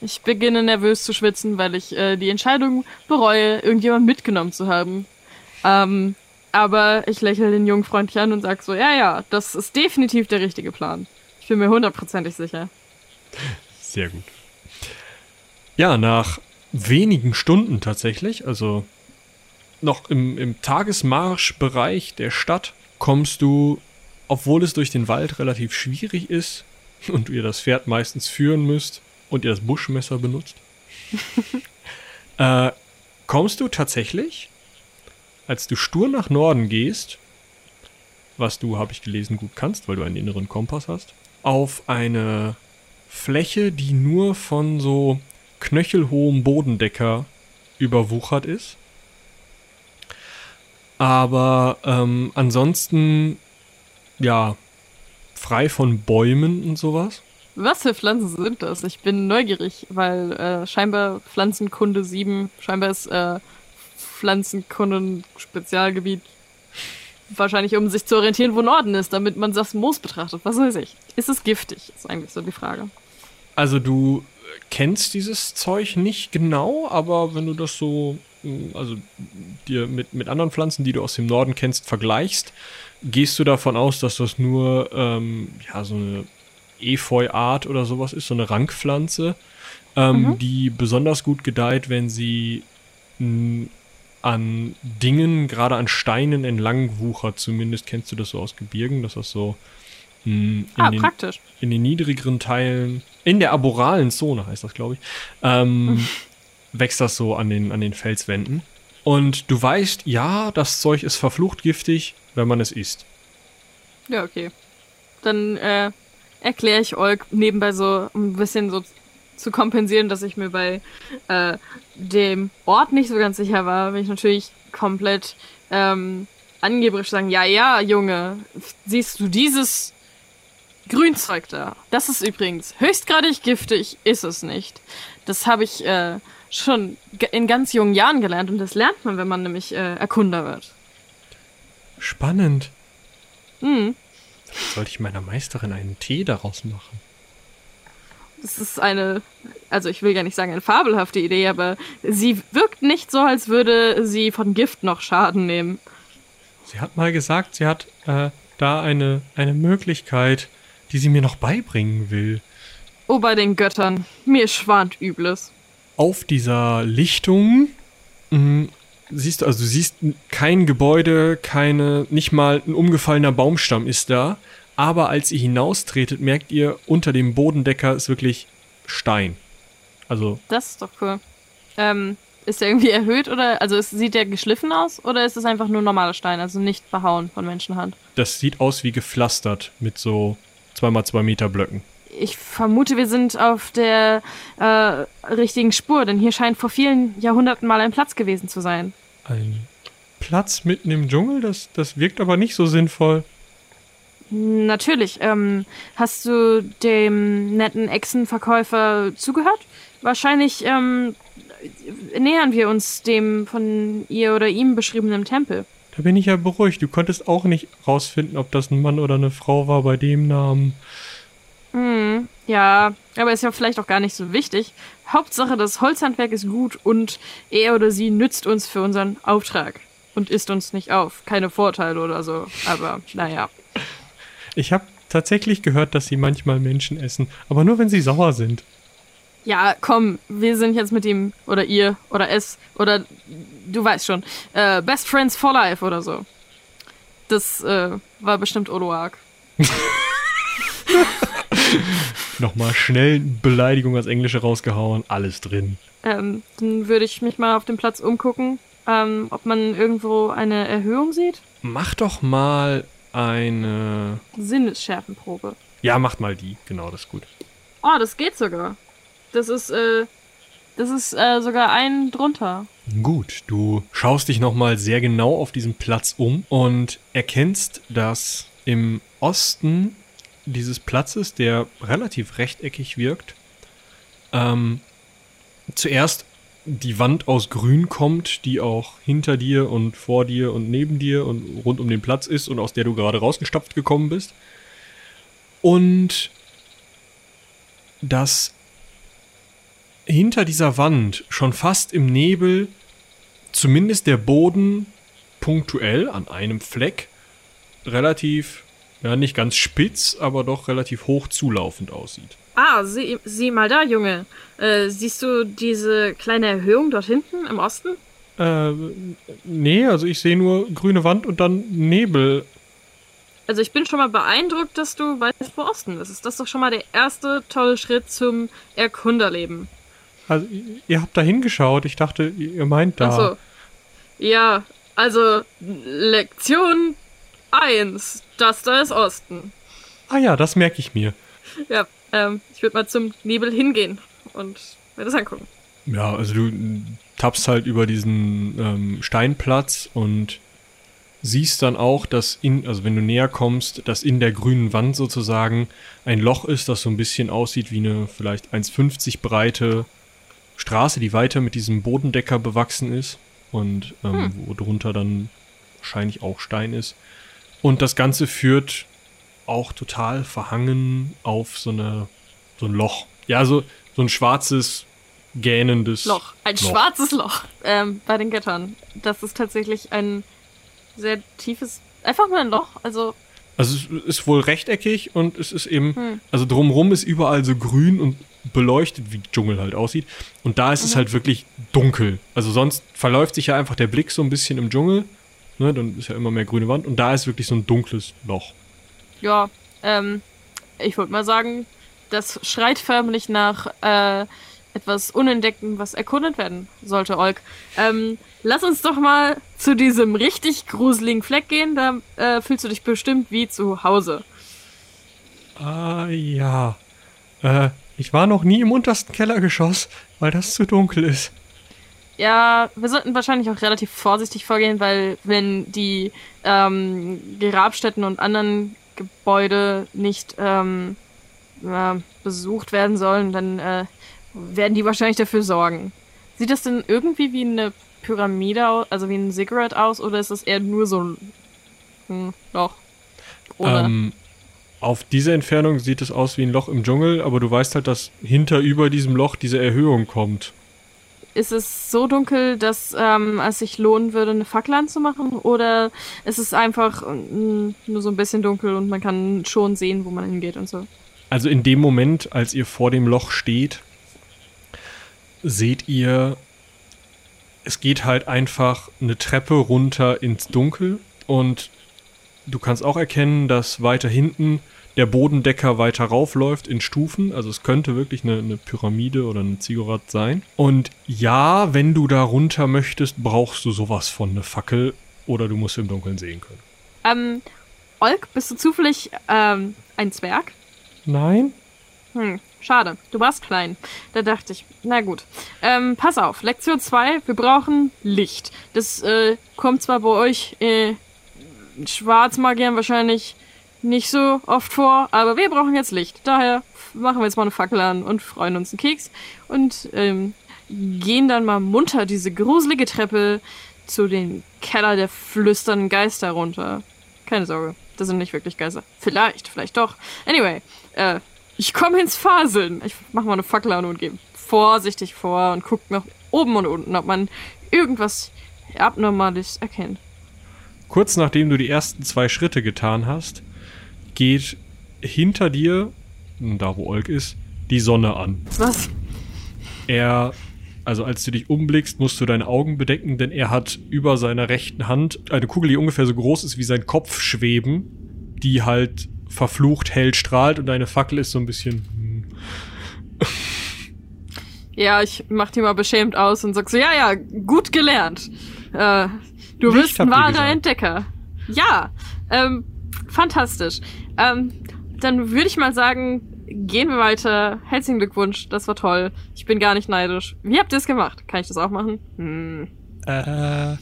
Ich beginne nervös zu schwitzen, weil ich äh, die Entscheidung bereue, irgendjemand mitgenommen zu haben. Ähm, aber ich lächle den Jungen freundlich an und sag so, ja, ja, das ist definitiv der richtige Plan. Ich bin mir hundertprozentig sicher. Sehr gut. Ja, nach wenigen Stunden tatsächlich, also noch im, im Tagesmarschbereich der Stadt, kommst du, obwohl es durch den Wald relativ schwierig ist und ihr das Pferd meistens führen müsst und ihr das Buschmesser benutzt, äh, kommst du tatsächlich, als du stur nach Norden gehst, was du, habe ich gelesen, gut kannst, weil du einen inneren Kompass hast, auf eine Fläche, die nur von so knöchelhohem Bodendecker überwuchert ist. Aber ähm, ansonsten, ja, frei von Bäumen und sowas. Was für Pflanzen sind das? Ich bin neugierig, weil äh, scheinbar Pflanzenkunde 7, scheinbar ist äh, Pflanzenkunde ein Spezialgebiet. Wahrscheinlich, um sich zu orientieren, wo Norden ist, damit man das Moos betrachtet. Was weiß ich. Ist es giftig? Ist eigentlich so die Frage. Also du kennst dieses Zeug nicht genau, aber wenn du das so, mh, also dir mit, mit anderen Pflanzen, die du aus dem Norden kennst, vergleichst, gehst du davon aus, dass das nur ähm, ja, so eine Efeu-Art oder sowas ist, so eine Rankpflanze, ähm, Mhm. die besonders gut gedeiht, wenn sie mh, an Dingen, gerade an Steinen entlang wuchert. Zumindest kennst du das so aus Gebirgen, dass das so mh, in Ah, den praktisch. in den niedrigeren Teilen, in der arboralen Zone heißt das, glaube ich, ähm, wächst das so an den, an den Felswänden. Und du weißt, ja, das Zeug ist verflucht giftig, wenn man es isst. Ja, okay. Dann äh, erkläre ich Olk nebenbei so ein bisschen so zu kompensieren, dass ich mir bei äh, dem Ort nicht so ganz sicher war, will ich natürlich komplett ähm, angeberisch sagen, ja, ja, Junge, siehst du dieses Grünzeug da? Das ist übrigens höchstgradig giftig, ist es nicht. Das habe ich äh, schon in ganz jungen Jahren gelernt und das lernt man, wenn man nämlich äh, Erkunder wird. Spannend. Hm. Sollte ich meiner Meisterin einen Tee daraus machen? Es ist eine, also ich will gar nicht sagen eine fabelhafte Idee, aber sie wirkt nicht so, als würde sie von Gift noch Schaden nehmen. Sie hat mal gesagt, sie hat äh, da eine, eine Möglichkeit, die sie mir noch beibringen will. Oh, bei den Göttern, mir schwant Übles. auf dieser Lichtung mh, siehst du, also du siehst kein Gebäude, keine, nicht mal ein umgefallener Baumstamm ist da. Aber als ihr hinaustretet, merkt ihr, unter dem Bodendecker ist wirklich Stein. Also, Das ist doch cool. Ähm, ist der irgendwie erhöht oder, also ist, sieht der geschliffen aus oder ist es einfach nur normaler Stein, also nicht behauen von Menschenhand? das sieht aus wie gepflastert mit so 2x2 Meter Blöcken. ich vermute, wir sind auf der äh, richtigen Spur, denn hier scheint vor vielen Jahrhunderten mal ein Platz gewesen zu sein. Ein Platz mitten im Dschungel? Das, das wirkt aber nicht so sinnvoll. Natürlich. Ähm, hast du dem netten Echsenverkäufer zugehört? Wahrscheinlich ähm, nähern wir uns dem von ihr oder ihm beschriebenen Tempel. Da bin ich ja beruhigt. Du konntest auch nicht rausfinden, ob das ein Mann oder eine Frau war bei dem Namen. Hm, ja, aber ist ja vielleicht auch gar nicht so wichtig. Hauptsache, das Holzhandwerk ist gut und er oder sie nützt uns für unseren Auftrag und isst uns nicht auf. Keine Vorteile oder so, aber naja. Ich habe tatsächlich gehört, dass sie manchmal Menschen essen, aber nur wenn sie sauer sind. Ja, komm, wir sind jetzt mit ihm oder ihr oder es oder du weißt schon, äh, Best Friends for Life oder so. Das äh, war bestimmt Oloak. Nochmal schnell Beleidigung als Englische rausgehauen, alles drin. Ähm, dann würde ich mich mal auf dem Platz umgucken, ähm, ob man irgendwo eine Erhöhung sieht. Mach doch mal eine. Sinnesschärfenprobe. Ja, macht mal die, genau, das ist gut. Oh, das geht sogar. Das ist, äh, das ist äh, sogar ein drunter. Gut, du schaust dich nochmal sehr genau auf diesem Platz um und erkennst, dass im Osten dieses Platzes, der relativ rechteckig wirkt, ähm, zuerst die Wand aus Grün kommt, die auch hinter dir und vor dir und neben dir und rund um den Platz ist und aus der du gerade rausgestapft gekommen bist. Und dass hinter dieser Wand schon fast im Nebel zumindest der Boden punktuell an einem Fleck relativ ja, nicht ganz spitz, aber doch relativ hoch zulaufend aussieht. Ah, sieh, sieh mal da, Junge. Äh, siehst du diese kleine Erhöhung dort hinten im Osten? Äh, nee, also ich sehe nur grüne Wand und dann Nebel. Also ich bin schon mal beeindruckt, dass du weißt, wo Osten ist. Das ist doch schon mal der erste tolle Schritt zum Erkunderleben. Also ihr habt da hingeschaut. Ich dachte, ihr meint da. Ach so. Ja, also Lektion 1. Das da ist Osten. Ah ja, das merke ich mir. Ja, ähm, ich würde mal zum Nebel hingehen und mir das angucken. Ja, also du tappst halt über diesen ähm, Steinplatz und siehst dann auch, dass in, also wenn du näher kommst, dass in der grünen Wand sozusagen ein Loch ist, das so ein bisschen aussieht wie eine vielleicht 1,50 breite Straße, die weiter mit diesem Bodendecker bewachsen ist und ähm, hm. wo drunter dann wahrscheinlich auch Stein ist. Und das Ganze führt auch total verhangen auf so eine so ein Loch. Ja, so, so ein schwarzes, gähnendes Loch. Ein Loch. schwarzes Loch ähm, bei den Gittern. Das ist tatsächlich ein sehr tiefes, einfach nur ein Loch. Also also es ist wohl rechteckig und es ist eben, hm. also drumrum ist überall so grün und beleuchtet, wie Dschungel halt aussieht. Und da ist mhm. es halt wirklich dunkel. Also sonst verläuft sich ja einfach der Blick so ein bisschen im Dschungel. Ne, dann ist ja immer mehr grüne Wand. Und da ist wirklich so ein dunkles Loch. Ja, ähm, ich würde mal sagen, das schreit förmlich nach äh, etwas Unentdecktem, was erkundet werden sollte, Olk. Ähm, lass uns doch mal zu diesem richtig gruseligen Fleck gehen. Da äh, fühlst du dich bestimmt wie zu Hause. Ah, ja. Äh, ich war noch nie im untersten Kellergeschoss, weil das zu dunkel ist. Ja, wir sollten wahrscheinlich auch relativ vorsichtig vorgehen, weil wenn die ähm, Grabstätten und anderen Gebäude nicht ähm, äh, besucht werden sollen, dann äh, werden die wahrscheinlich dafür sorgen. Sieht das denn irgendwie wie eine Pyramide aus, also wie ein Ziggurat aus, oder ist das eher nur so ein, ein Loch? Ähm, auf diese Entfernung sieht es aus wie ein Loch im Dschungel, aber du weißt halt, dass hinter über diesem Loch diese Erhöhung kommt. Ist es so dunkel, dass ähm, es sich lohnen würde, eine Fackel anzumachen? Oder ist es einfach mm, nur so ein bisschen dunkel und man kann schon sehen, wo man hingeht und so? Also in dem Moment, als ihr vor dem Loch steht, seht ihr, es geht halt einfach eine Treppe runter ins Dunkel und du kannst auch erkennen, dass weiter hinten der Bodendecker weiter raufläuft in Stufen. Also es könnte wirklich eine, eine Pyramide oder ein Ziggurat sein. Und ja, wenn du da runter möchtest, brauchst du sowas von eine Fackel oder du musst im Dunkeln sehen können. Ähm, Olk, bist du zufällig ähm, ein Zwerg? Nein. Hm, schade. Du warst klein. Da dachte ich, na gut. Ähm, pass auf, Lektion 2, wir brauchen Licht. Das äh, kommt zwar bei euch äh, Schwarzmagiern wahrscheinlich nicht so oft vor, aber wir brauchen jetzt Licht. Daher machen wir jetzt mal eine Fackel an und freuen uns einen Keks und ähm, gehen dann mal munter diese gruselige Treppe zu den Keller der flüsternden Geister runter. Keine Sorge, das sind nicht wirklich Geister. Vielleicht, vielleicht doch. Anyway, äh, ich komme ins Faseln. Ich mach mal eine Fackel an und gehe vorsichtig vor und guck nach oben und unten, ob man irgendwas Abnormales erkennt. Kurz nachdem du die ersten zwei Schritte getan hast, geht hinter dir, da wo Olk ist, die Sonne an. Was? Er, also als du dich umblickst, musst du deine Augen bedecken, denn er hat über seiner rechten Hand eine Kugel, die ungefähr so groß ist wie sein Kopf schweben, die halt verflucht hell strahlt und deine Fackel ist so ein bisschen. hm. Ja, ich mach die mal beschämt aus und sag so, ja, ja, gut gelernt. Äh, du Licht bist ein wahrer. Entdecker. Ja, ähm, fantastisch. Ähm, dann würde ich mal sagen, gehen wir weiter. Herzlichen Glückwunsch, das war toll. Ich bin gar nicht neidisch. Wie habt ihr es gemacht? Kann ich das auch machen? Hm. Äh,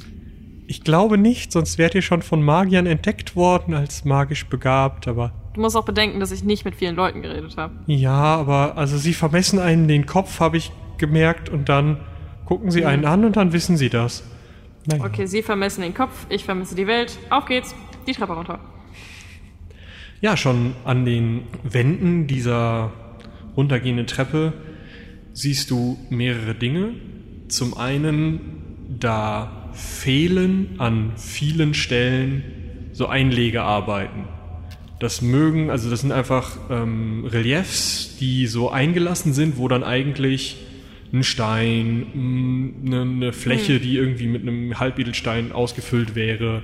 ich glaube nicht, sonst wärt ihr schon von Magiern entdeckt worden als magisch begabt, aber. Du musst auch bedenken, dass ich nicht mit vielen Leuten geredet habe. Ja, aber also sie vermessen einen den Kopf, habe ich gemerkt, und dann gucken sie einen an und dann wissen sie das. Naja. Okay, sie vermessen den Kopf, ich vermisse die Welt. Auf geht's, die Treppe runter. Ja, schon an den Wänden dieser runtergehenden Treppe siehst du mehrere Dinge. Zum einen, da fehlen an vielen Stellen so Einlegearbeiten. Das mögen, also das sind einfach ähm, Reliefs, die so eingelassen sind, wo dann eigentlich ein Stein, eine, eine Fläche, die irgendwie mit einem Halbedelstein ausgefüllt wäre,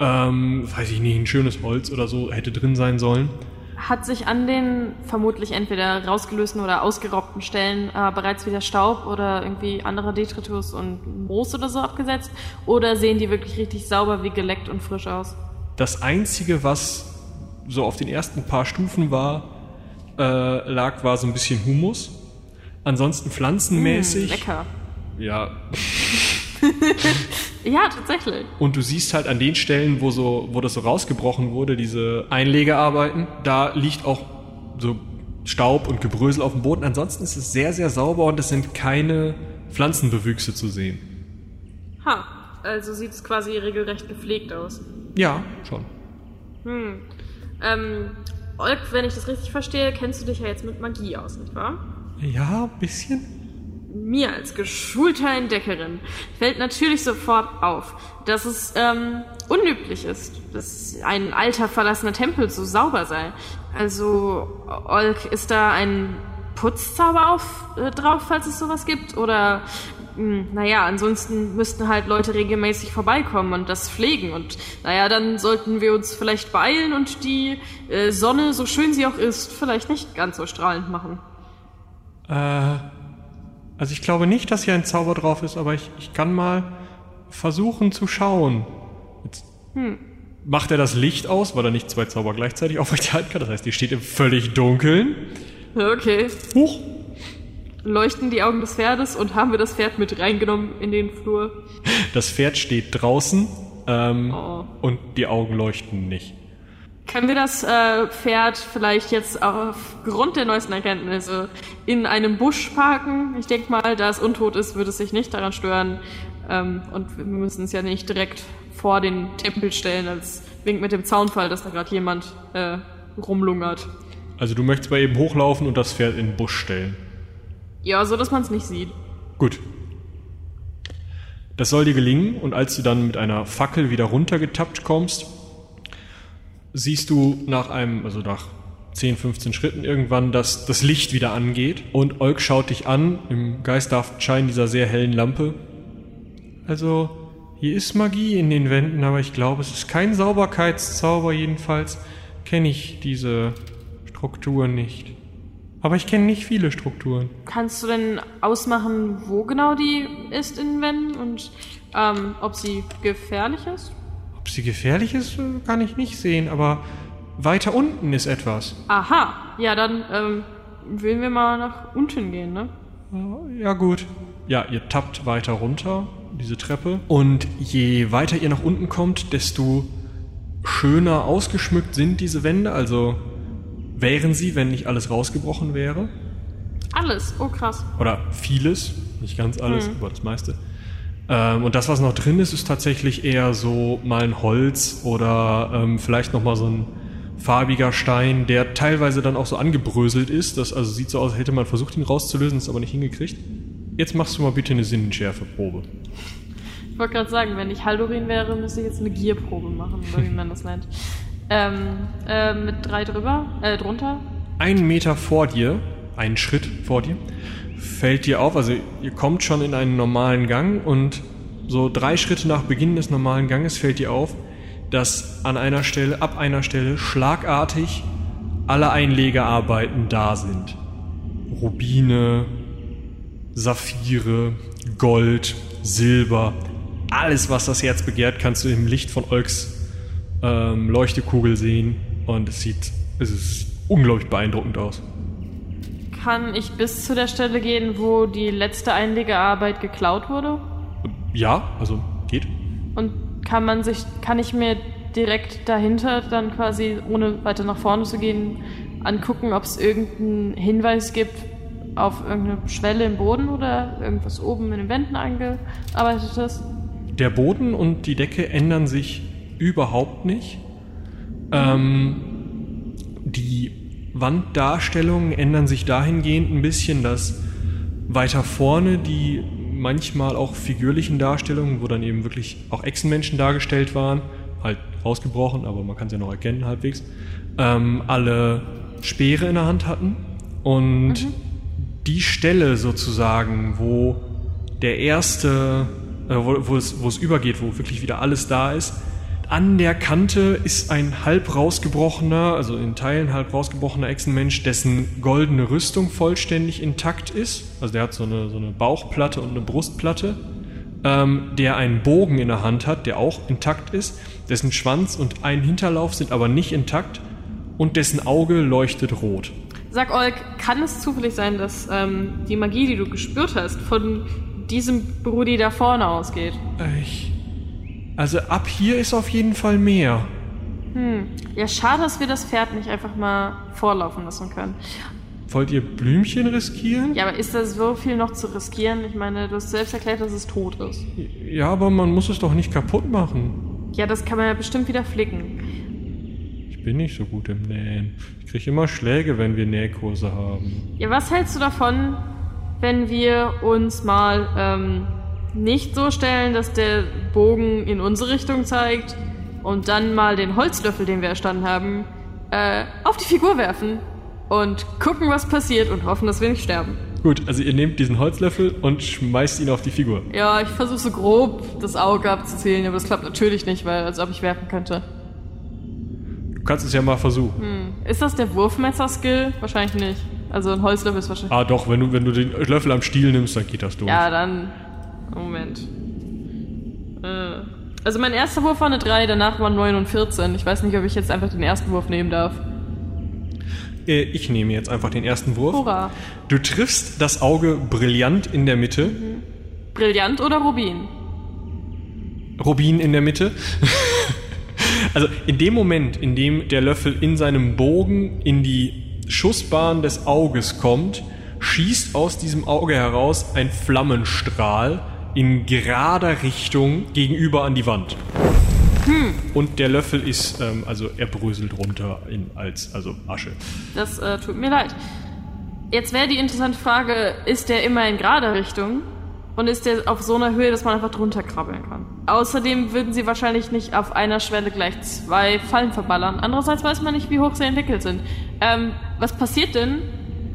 ähm, weiß ich nicht, ein schönes Holz oder so hätte drin sein sollen. Hat sich an den vermutlich entweder rausgelösten oder ausgeraubten Stellen äh, bereits wieder Staub oder irgendwie anderer Detritus und Moos oder so abgesetzt? Oder sehen die wirklich richtig sauber wie geleckt und frisch aus? Das Einzige, was so auf den ersten paar Stufen war, äh, lag, war so ein bisschen Humus. Ansonsten pflanzenmäßig. Mm, lecker. ja. Ja, tatsächlich. Und du siehst halt an den Stellen, wo so, wo das so rausgebrochen wurde, diese Einlegearbeiten, da liegt auch so Staub und Gebrösel auf dem Boden. Ansonsten ist es sehr, sehr sauber und es sind keine Pflanzenbewüchse zu sehen. Ha, also sieht es quasi regelrecht gepflegt aus. Ja, schon. Hm. Ähm, Olk, wenn ich das richtig verstehe, kennst du dich ja jetzt mit Magie aus, nicht wahr? Ja, bisschen. Mir als geschulter Entdeckerin fällt natürlich sofort auf, dass es ähm, unüblich ist, dass ein alter verlassener Tempel so sauber sei. Also, Olk, ist da ein Putzzauber auf, äh, drauf, falls es sowas gibt? Oder, mh, naja, ansonsten müssten halt Leute regelmäßig vorbeikommen und das pflegen. Und naja, dann sollten wir uns vielleicht beeilen und die äh, Sonne, so schön sie auch ist, vielleicht nicht ganz so strahlend machen. Äh, also ich glaube nicht, dass hier ein Zauber drauf ist, aber ich, ich kann mal versuchen zu schauen. Jetzt macht er das Licht aus, weil er nicht zwei Zauber gleichzeitig aufrechterhalten kann. Das heißt, die steht im völlig Dunkeln. Okay. Huch. leuchten die Augen des Pferdes und haben wir das Pferd mit reingenommen in den Flur. Das Pferd steht draußen ähm, Oh. und die Augen leuchten nicht. Können wir das äh, Pferd vielleicht jetzt aufgrund der neuesten Erkenntnisse in einem Busch parken? Ich denke mal, da es untot ist, würde es sich nicht daran stören. Ähm, und wir müssen es ja nicht direkt vor den Tempel stellen, als Wink mit dem Zaunfall, dass da gerade jemand äh, rumlungert. Also du möchtest mal eben hochlaufen und das Pferd in den Busch stellen. Ja, so dass man es nicht sieht. Gut. Das soll dir gelingen und als du dann mit einer Fackel wieder runtergetappt kommst, siehst du nach einem, also nach 10, 15 Schritten irgendwann, dass das Licht wieder angeht und Olk schaut dich an im geisterhaften Schein dieser sehr hellen Lampe. Also, hier ist Magie in den Wänden, aber ich glaube, es ist kein Sauberkeitszauber, jedenfalls kenne ich diese Struktur nicht. Aber ich kenne nicht viele Strukturen. Kannst du denn ausmachen, wo genau die ist in den Wänden und ähm, ob sie gefährlich ist? Ob sie gefährlich ist, kann ich nicht sehen, aber weiter unten ist etwas. Aha, ja, dann ähm, will wir mal nach unten gehen, ne? Ja, gut. Ja, ihr tappt weiter runter, diese Treppe. Und je weiter ihr nach unten kommt, desto schöner ausgeschmückt sind diese Wände. Also wären sie, wenn nicht alles rausgebrochen wäre. Alles, oh krass. Oder vieles, nicht ganz alles, aber das meiste. Ähm, und das, was noch drin ist, ist tatsächlich eher so mal ein Holz oder ähm, vielleicht nochmal so ein farbiger Stein, der teilweise dann auch so angebröselt ist. Das also sieht so aus, als hätte man versucht, ihn rauszulösen, ist aber nicht hingekriegt. Jetzt machst du mal bitte eine Sinnenschärfeprobe. Ich wollte gerade sagen, wenn ich Haldorin wäre, müsste ich jetzt eine Gierprobe machen, oder wie man das nennt. Ähm, äh, mit drei drüber, äh, drunter. Einen Meter vor dir, einen Schritt vor dir, fällt dir auf, also ihr kommt schon in einen normalen Gang und so drei Schritte nach Beginn des normalen Ganges fällt dir auf, dass an einer Stelle, ab einer Stelle schlagartig alle Einlegearbeiten da sind. Rubine, Saphire, Gold, Silber, alles, was das Herz begehrt, kannst du im Licht von Olks ähm, Leuchtekugel sehen und es sieht, es ist unglaublich beeindruckend aus. Kann ich bis zu der Stelle gehen, wo die letzte Einlegearbeit geklaut wurde? Ja, also geht. Und kann man sich, kann ich mir direkt dahinter dann quasi, ohne weiter nach vorne zu gehen, angucken, ob es irgendeinen Hinweis gibt auf irgendeine Schwelle im Boden oder irgendwas oben in den Wänden eingearbeitet ist? Der Boden und die Decke ändern sich überhaupt nicht. Ähm, die Wanddarstellungen ändern sich dahingehend ein bisschen, dass weiter vorne die manchmal auch figürlichen Darstellungen, wo dann eben wirklich auch Echsenmenschen dargestellt waren, halt rausgebrochen, aber man kann sie ja noch erkennen halbwegs, ähm, alle Speere in der Hand hatten. Und die Stelle sozusagen, wo der erste, äh, wo, wo, es, wo es übergeht, wo wirklich wieder alles da ist, an der Kante ist ein halb rausgebrochener, also in Teilen halb rausgebrochener Echsenmensch, dessen goldene Rüstung vollständig intakt ist. Also der hat so eine, so eine Bauchplatte und eine Brustplatte. Ähm, der einen Bogen in der Hand hat, der auch intakt ist. Dessen Schwanz und ein Hinterlauf sind aber nicht intakt. Und dessen Auge leuchtet rot. Sag Olk, kann es zufällig sein, dass ähm, die Magie, die du gespürt hast, von diesem Brudi da vorne ausgeht? Ich, also ab hier ist auf jeden Fall mehr. Hm. Ja, schade, dass wir das Pferd nicht einfach mal vorlaufen lassen können. Wollt ihr Blümchen riskieren? Ja, aber ist da so viel noch zu riskieren? Ich meine, du hast selbst erklärt, dass es tot ist. Ja, aber man muss es doch nicht kaputt machen. Ja, das kann man ja bestimmt wieder flicken. Ich bin nicht so gut im Nähen. Ich kriege immer Schläge, wenn wir Nähkurse haben. Ja, was hältst du davon, wenn wir uns mal ähm, nicht so stellen, dass der Bogen in unsere Richtung zeigt und dann mal den Holzlöffel, den wir erstanden haben, äh, auf die Figur werfen und gucken, was passiert und hoffen, dass wir nicht sterben. Gut, also ihr nehmt diesen Holzlöffel und schmeißt ihn auf die Figur. Ja, ich versuche so grob das Auge abzuzählen, aber das klappt natürlich nicht, weil als ob ich werfen könnte. Du kannst es ja mal versuchen. Hm. Ist das der Wurfmesser-Skill? Wahrscheinlich nicht. Also ein Holzlöffel ist wahrscheinlich. Ah, doch, wenn du, wenn du den Löffel am Stiel nimmst, dann geht das durch. Ja, dann. Moment. Äh. Also mein erster Wurf war eine 3, danach waren 9 und 14. Ich weiß nicht, ob ich jetzt einfach den ersten Wurf nehmen darf. Äh, Ich nehme jetzt einfach den ersten Wurf. Hurra. Du triffst das Auge brillant in der Mitte. Brillant oder Rubin? Rubin in der Mitte. also in dem Moment, in dem der Löffel in seinem Bogen in die Schussbahn des Auges kommt, schießt aus diesem Auge heraus ein Flammenstrahl in gerader Richtung gegenüber an die Wand. Und der Löffel ist, ähm, also er bröselt runter in, als also Asche. Das äh, tut mir leid. Jetzt wäre die interessante Frage, ist der immer in gerader Richtung? Und ist der auf so einer Höhe, dass man einfach drunter krabbeln kann? Außerdem würden sie wahrscheinlich nicht auf einer Schwelle gleich zwei Fallen verballern. Andererseits weiß man nicht, wie hoch sie entwickelt sind. Ähm, was passiert denn?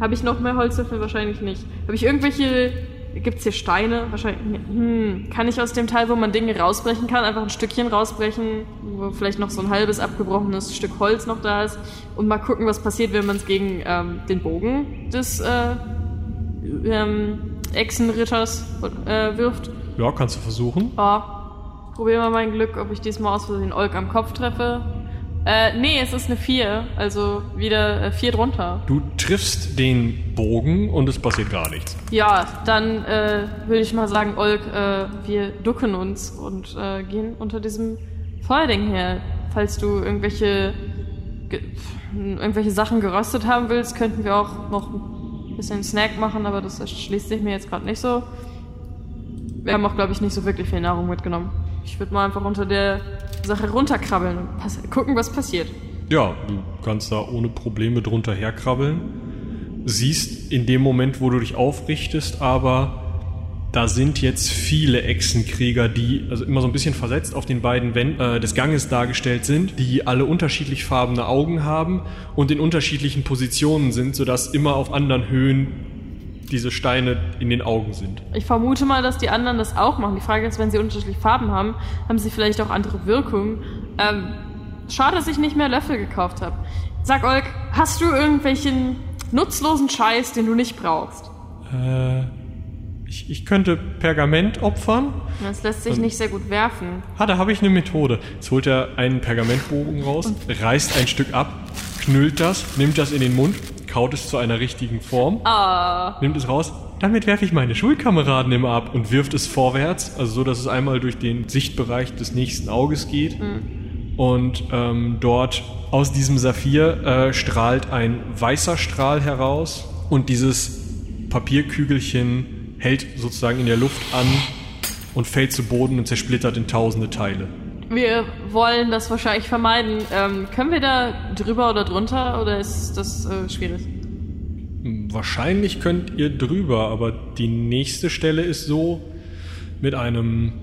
Habe ich noch mehr Holzlöffel? Wahrscheinlich nicht. Habe ich irgendwelche... Gibt's hier Steine? Wahrscheinlich. Hm. Kann ich aus dem Teil, wo man Dinge rausbrechen kann, einfach ein Stückchen rausbrechen, wo vielleicht noch so ein halbes abgebrochenes Stück Holz noch da ist und mal gucken, was passiert, wenn man es gegen ähm, den Bogen des äh, ähm, Echsenritters äh, wirft? Ja, kannst du versuchen. Ja. Probieren wir mein Glück, ob ich diesmal aus Versehen Olk am Kopf treffe. Äh, nee, es ist eine 4, also wieder äh, 4 drunter. Du triffst den Bogen und es passiert gar nichts. Ja, dann äh, würde ich mal sagen, Olk, äh, wir ducken uns und äh, gehen unter diesem Feuerding her. Falls du irgendwelche, ge- irgendwelche Sachen geröstet haben willst, könnten wir auch noch ein bisschen Snack machen, aber das schließt sich mir jetzt gerade nicht so. Wir haben auch, glaube ich, nicht so wirklich viel Nahrung mitgenommen. Ich würde mal einfach unter der Sache runterkrabbeln und gucken, was passiert. Ja, du kannst da ohne Probleme drunter herkrabbeln. Siehst in dem Moment, wo du dich aufrichtest, aber da sind jetzt viele Echsenkrieger, die also immer so ein bisschen versetzt auf den beiden Wänden äh, des Ganges dargestellt sind, die alle unterschiedlich farbene Augen haben und in unterschiedlichen Positionen sind, sodass immer auf anderen Höhen diese Steine in den Augen sind. Ich vermute mal, dass die anderen das auch machen. Die Frage ist, wenn sie unterschiedliche Farben haben, haben sie vielleicht auch andere Wirkungen. Ähm, schade, dass ich nicht mehr Löffel gekauft habe. Sag Olk, hast du irgendwelchen nutzlosen Scheiß, den du nicht brauchst? Äh, ich, ich könnte Pergament opfern. Das lässt sich nicht sehr gut werfen. Ah, da habe ich eine Methode. Jetzt holt er einen Pergamentbogen raus, reißt ein Stück ab, knüllt das, nimmt das in den Mund, kaut es zu einer richtigen Form, Ah, nimmt es raus. Damit werfe ich meine Schulkameraden immer ab und wirft es vorwärts, also so, dass es einmal durch den Sichtbereich des nächsten Auges geht. Und ähm, dort aus diesem Saphir äh, strahlt ein weißer Strahl heraus und dieses Papierkügelchen hält sozusagen in der Luft an und fällt zu Boden und zersplittert in tausende Teile. Wir wollen das wahrscheinlich vermeiden. Ähm, können wir da drüber oder drunter oder ist das äh, schwierig? Wahrscheinlich könnt ihr drüber, aber die nächste Stelle ist so mit einem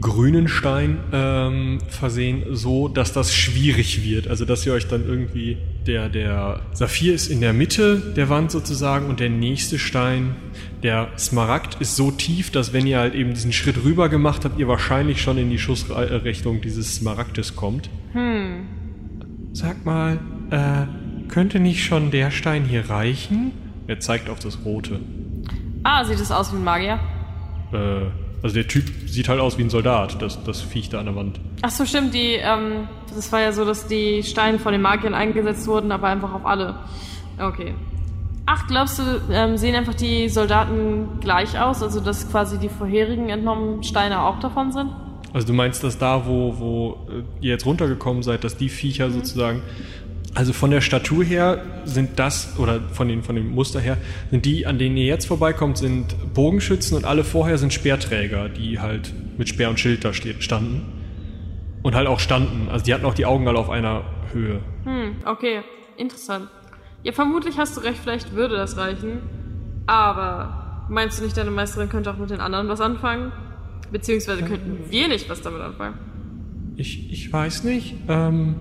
grünen Stein ähm, versehen, so dass das schwierig wird. Also dass ihr euch dann irgendwie der der Saphir ist in der Mitte der Wand sozusagen und der nächste Stein, der Smaragd ist so tief, dass wenn ihr halt eben diesen Schritt rüber gemacht habt, ihr wahrscheinlich schon in die Schussrichtung dieses Smaragdes kommt. Hm. Sag mal, äh, könnte nicht schon der Stein hier reichen? Er zeigt auf das Rote. Ah, sieht es aus wie ein Magier? Äh, also der Typ sieht halt aus wie ein Soldat, das, das Viech da an der Wand. Ach so, stimmt, die, ähm, das war ja so, dass die Steine von den Magiern eingesetzt wurden, aber einfach auf alle. Okay. Ach, glaubst du, ähm, sehen einfach die Soldaten gleich aus? Also, dass quasi die vorherigen entnommenen Steine auch davon sind? Also du meinst, dass da, wo, wo äh, ihr jetzt runtergekommen seid, dass die Viecher sozusagen, also von der Statur her sind das, oder von, den, von dem Muster her, sind die, an denen ihr jetzt vorbeikommt, sind Bogenschützen und alle vorher sind Speerträger, die halt mit Speer und Schild da standen. Und halt auch standen. Also die hatten auch die Augen alle auf einer Höhe. Hm, okay. Interessant. Ja, vermutlich hast du recht, vielleicht würde das reichen. Aber meinst du nicht, deine Meisterin könnte auch mit den anderen was anfangen? Beziehungsweise könnten wir nicht was damit anfangen? Ich, ich weiß nicht. Ähm,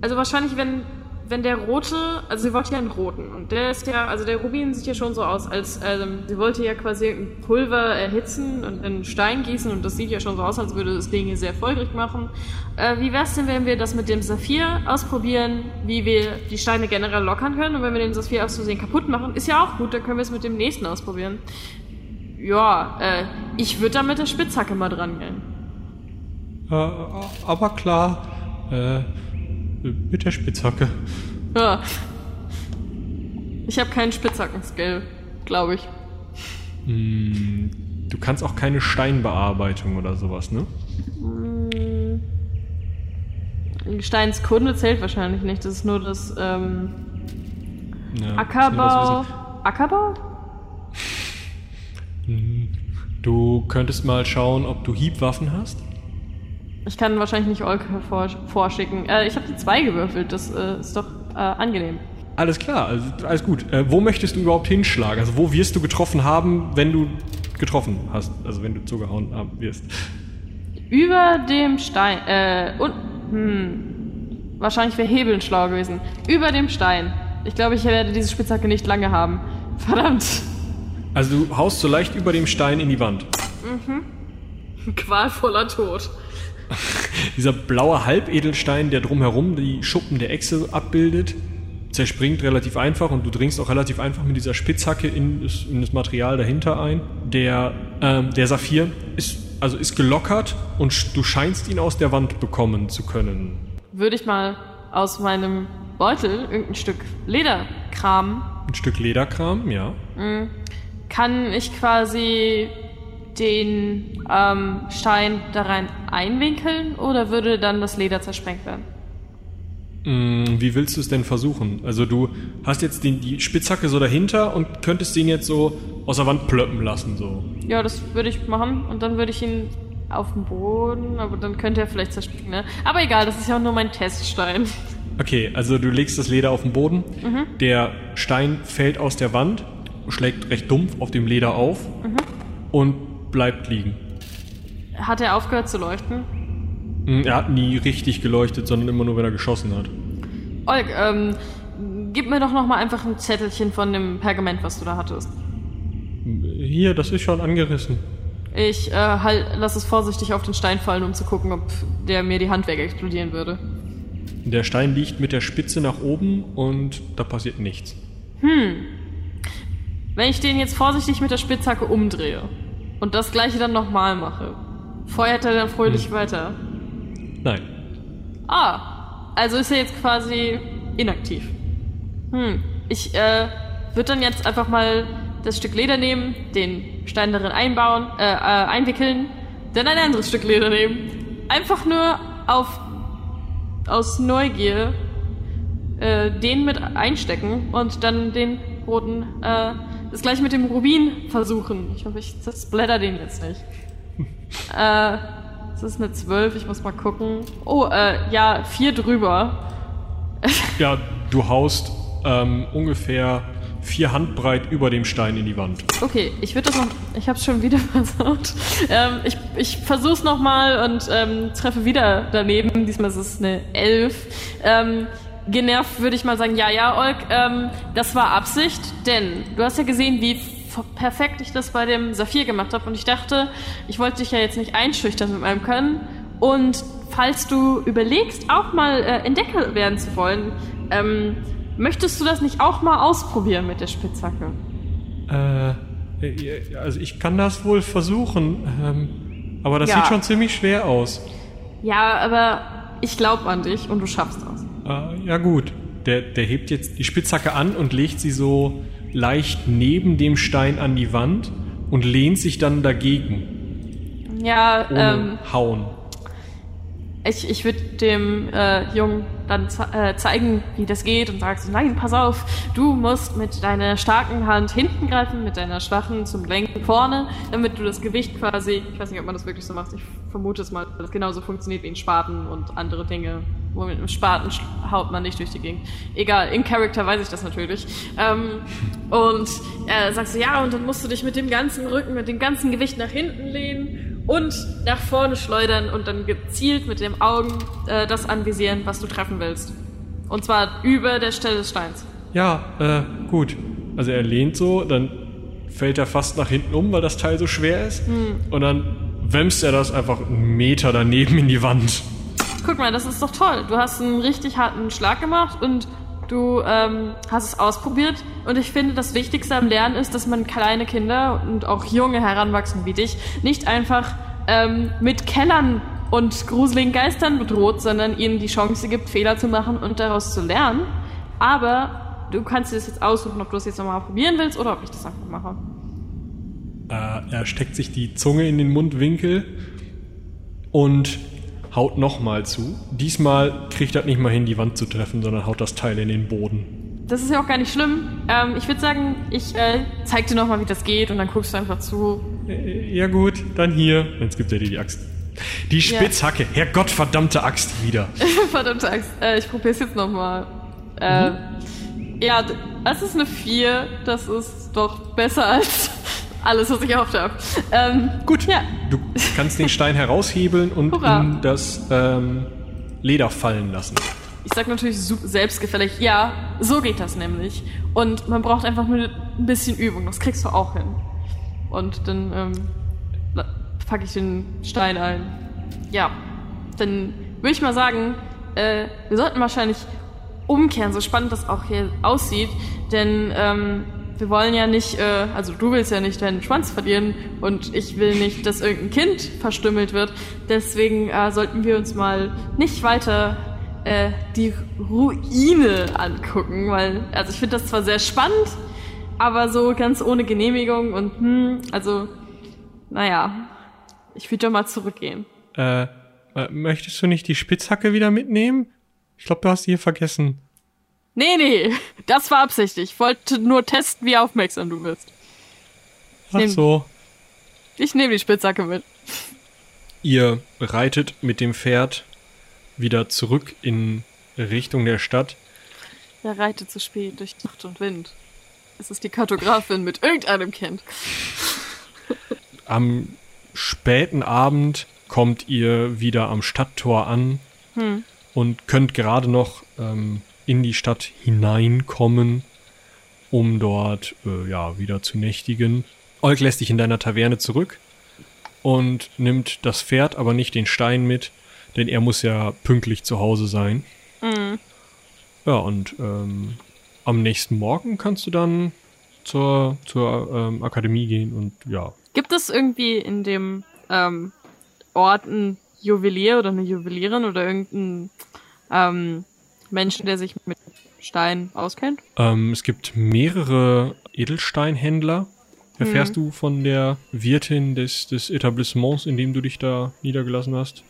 Also wahrscheinlich, wenn, wenn der rote, also sie wollte ja einen roten und der ist ja, also der Rubin sieht ja schon so aus, als ähm, sie wollte ja quasi ein Pulver erhitzen und in Stein gießen und das sieht ja schon so aus, als würde das Ding hier sehr feurig machen. Äh, wie wär's denn, wenn wir das mit dem Saphir ausprobieren, wie wir die Steine generell lockern können und wenn wir den Saphir aus Versehen kaputt machen, ist ja auch gut, dann können wir es mit dem nächsten ausprobieren. Ja, äh, ich würde da mit der Spitzhacke mal dran gehen. äh, aber klar, äh, mit der Spitzhacke. Ja. Ich habe keinen Spitzhacken-Skill, glaube ich. Hm, du kannst auch keine Steinbearbeitung oder sowas, ne? Gesteinskunde zählt wahrscheinlich nicht. Das ist nur das ähm, Ja, Ackerbau. das Ackerbau? Wissen. Du könntest mal schauen, ob du Hiebwaffen hast. Ich kann wahrscheinlich nicht Olke vor, vorschicken. Äh, ich habe die zwei gewürfelt. Das äh, ist doch äh, angenehm. Alles klar, also, alles gut. Äh, wo möchtest du überhaupt hinschlagen? Also wo wirst du getroffen haben, wenn du getroffen hast? Also wenn du zugehauen haben wirst. Über dem Stein. Äh, und. Hm. Wahrscheinlich wäre Hebeln schlau gewesen. Über dem Stein. Ich glaube, ich werde diese Spitzhacke nicht lange haben. Verdammt. Also du haust so leicht über dem Stein in die Wand. Qualvoller Tod. Dieser blaue Halbedelstein, der drumherum die Schuppen der Echse abbildet, zerspringt relativ einfach und du dringst auch relativ einfach mit dieser Spitzhacke in das, in das Material dahinter ein. Der, ähm, der Saphir ist, also ist gelockert und du scheinst ihn aus der Wand bekommen zu können. würde ich mal aus meinem Beutel irgendein Stück Leder kramen. Ein Stück Lederkram, ja. Kann ich quasi den ähm, Stein da rein einwinkeln oder würde dann das Leder zersprengt werden? Mm, Wie willst du es denn versuchen? Also du hast jetzt den, die Spitzhacke so dahinter und könntest ihn jetzt so aus der Wand plöppen lassen, so. Ja, das würde ich machen und dann würde ich ihn auf den Boden, aber dann könnte er vielleicht zerspringen, ne? Aber egal, das ist ja auch nur mein Teststein. Okay, also du legst das Leder auf den Boden, der Stein fällt aus der Wand, schlägt recht dumpf auf dem Leder auf und bleibt liegen. Hat er aufgehört zu leuchten? Mm, Er hat nie richtig geleuchtet, sondern immer nur, wenn er geschossen hat. Olg, ähm, gib mir doch noch mal einfach ein Zettelchen von dem Pergament, was du da hattest. Hier, das ist schon angerissen. Ich äh, halt, lass es vorsichtig auf den Stein fallen, um zu gucken, ob der mir die Hand wegexplodieren würde. Der Stein liegt mit der Spitze nach oben und da passiert nichts. Wenn ich den jetzt vorsichtig mit der Spitzhacke umdrehe und das gleiche dann nochmal mache, feuert er dann fröhlich weiter. Nein. Ah, also ist er jetzt quasi inaktiv. Hm, ich äh, würde dann jetzt einfach mal das Stück Leder nehmen, den Stein darin einbauen, äh, äh, einwickeln, dann ein anderes Stück Leder nehmen. Einfach nur auf aus Neugier äh, den mit einstecken und dann den roten, äh, das gleiche mit dem Rubin versuchen. Ich hoffe, ich splatter den jetzt nicht. äh, das ist eine 12, ich muss mal gucken. Oh, äh, ja, vier drüber. Ja, du haust ähm, ungefähr vier Handbreit über dem Stein in die Wand. Okay, ich würde das noch. Ich hab's schon wieder versaut. Ähm, ich ich versuch's nochmal und ähm, treffe wieder daneben. Diesmal ist es eine 11. Ähm, genervt würde ich mal sagen, ja, ja, Olk, ähm, das war Absicht, denn du hast ja gesehen, wie perfekt ich das bei dem Saphir gemacht habe und ich dachte, ich wollte dich ja jetzt nicht einschüchtern mit meinem Können und falls du überlegst, auch mal äh, Entdecker werden zu wollen, ähm, möchtest du das nicht auch mal ausprobieren mit der Spitzhacke? Äh, äh, also ich kann das wohl versuchen, ähm, aber das Ja. sieht schon ziemlich schwer aus. Ja, aber ich glaube an dich und du schaffst das. Äh, ja gut, der, der hebt jetzt die Spitzhacke an und legt sie so leicht neben dem Stein an die Wand und lehnt sich dann dagegen, Ja, ohne ähm, hauen. ich, ich würde dem äh, Jungen dann ze äh, zeigen, wie das geht und sag so, nein, pass auf, du musst mit deiner starken Hand hinten greifen, mit deiner schwachen zum Lenken vorne, damit du das Gewicht quasi, ich weiß nicht, ob man das wirklich so macht, ich vermute es mal, dass das genauso funktioniert wie ein Spaten und andere Dinge. Wo mit einem Spaten haut man nicht durch die Gegend. Egal, in Character weiß ich das natürlich. Ähm, und äh, sagst du, ja, und dann musst du dich mit dem ganzen Rücken, mit dem ganzen Gewicht nach hinten lehnen und nach vorne schleudern und dann gezielt mit den Augen äh, das anvisieren, was du treffen willst. Und zwar über der Stelle des Steins. Ja, äh, gut. Also er lehnt so, dann fällt er fast nach hinten um, weil das Teil so schwer ist. Und dann wämst er das einfach einen Meter daneben in die Wand. Guck mal, das ist doch toll. Du hast einen richtig harten Schlag gemacht und du ähm, hast es ausprobiert. Und ich finde, das Wichtigste am Lernen ist, dass man kleine Kinder und auch junge Heranwachsende wie dich nicht einfach ähm, mit Kellern und gruseligen Geistern bedroht, sondern ihnen die Chance gibt, Fehler zu machen und daraus zu lernen. Aber du kannst dir das jetzt aussuchen, ob du das jetzt nochmal probieren willst oder ob ich das einfach mache. Äh, er steckt sich die Zunge in den Mundwinkel und haut nochmal zu. Diesmal kriegt er nicht mal hin, die Wand zu treffen, sondern haut das Teil in den Boden. Das ist ja auch gar nicht schlimm. Ähm, ich würde sagen, ich äh, zeig dir nochmal, wie das geht und dann guckst du einfach zu. Äh, Ja gut, dann hier. Jetzt gibt er dir die Axt. Die Spitzhacke, Herrgottverdammte Axt wieder. Verdammte Angst. Äh, ich probier's jetzt nochmal. Äh, Ja, d- das ist eine 4. Das ist doch besser als alles, was ich erhofft habe. Ähm, Gut, Ja. du kannst den Stein heraushebeln und Hurra. in das ähm, Leder fallen lassen. Ich sag natürlich selbstgefällig, ja, so geht das nämlich. Und man braucht einfach nur ein bisschen Übung, das kriegst du auch hin. Und dann ähm, la- pack ich den Stein ein. Ja, dann würde ich mal sagen, äh, wir sollten wahrscheinlich umkehren, so spannend das auch hier aussieht. Denn ähm, wir wollen ja nicht, äh, also du willst ja nicht deinen Schwanz verlieren und ich will nicht, dass irgendein Kind verstümmelt wird. Deswegen äh, sollten wir uns mal nicht weiter äh, die Ruine angucken, weil, also ich finde das zwar sehr spannend, aber so ganz ohne Genehmigung und hm, also, naja, ich würde doch mal zurückgehen. Äh, äh, möchtest du nicht die Spitzhacke wieder mitnehmen? Ich glaube, du hast die hier vergessen. Nee, nee, das war absichtlich. Ich wollte nur testen, wie aufmerksam du bist. Ach nehm- so. Ich nehme die Spitzhacke mit. Ihr reitet mit dem Pferd wieder zurück in Richtung der Stadt. Er reitet zu spät durch Nacht und Wind. Es ist die Kartografin mit irgendeinem Kind. Am späten Abend kommt ihr wieder am Stadttor an Hm. und könnt gerade noch ähm, in die Stadt hineinkommen, um dort äh, ja wieder zu nächtigen. Olk lässt dich in deiner Taverne zurück und nimmt das Pferd, aber nicht den Stein mit, denn er muss ja pünktlich zu Hause sein. Mhm. Ja, und ähm, am nächsten Morgen kannst du dann zur, zur ähm, Akademie gehen und ja. Gibt es irgendwie in dem ähm, Ort einen Juwelier oder eine Juwelierin oder irgendeinen ähm, Menschen, der sich mit Stein auskennt? Ähm, es gibt mehrere Edelsteinhändler. Erfährst du von der Wirtin des, des Etablissements, in dem du dich da niedergelassen hast?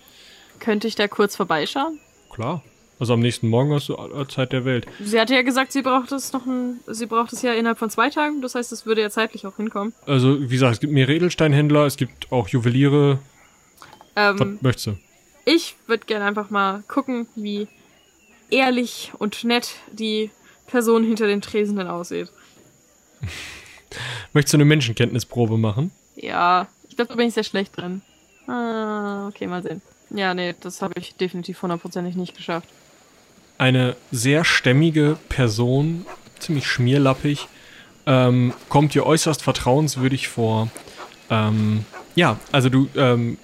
Könnte ich da kurz vorbeischauen? Klar. Also am nächsten Morgen hast du Zeit der Welt. Sie hatte ja gesagt, sie braucht es noch ein, sie braucht es ja innerhalb von zwei Tagen. Das heißt, es würde ja zeitlich auch hinkommen. Also, wie gesagt, es gibt mehrere Edelsteinhändler, es gibt auch Juweliere. Was Ähm, möchtest du? ich würde gerne einfach mal gucken, wie ehrlich und nett die Person hinter den Tresen denn aussieht. Möchtest du eine Menschenkenntnisprobe machen? Ja, ich glaube, da bin ich sehr schlecht drin. Ah, okay, mal sehen. Ja, nee, das habe ich definitiv hundertprozentig nicht geschafft. eine sehr stämmige Person, ziemlich schmierlappig, ähm, kommt dir äußerst vertrauenswürdig vor. Ähm, ja, also du ähm,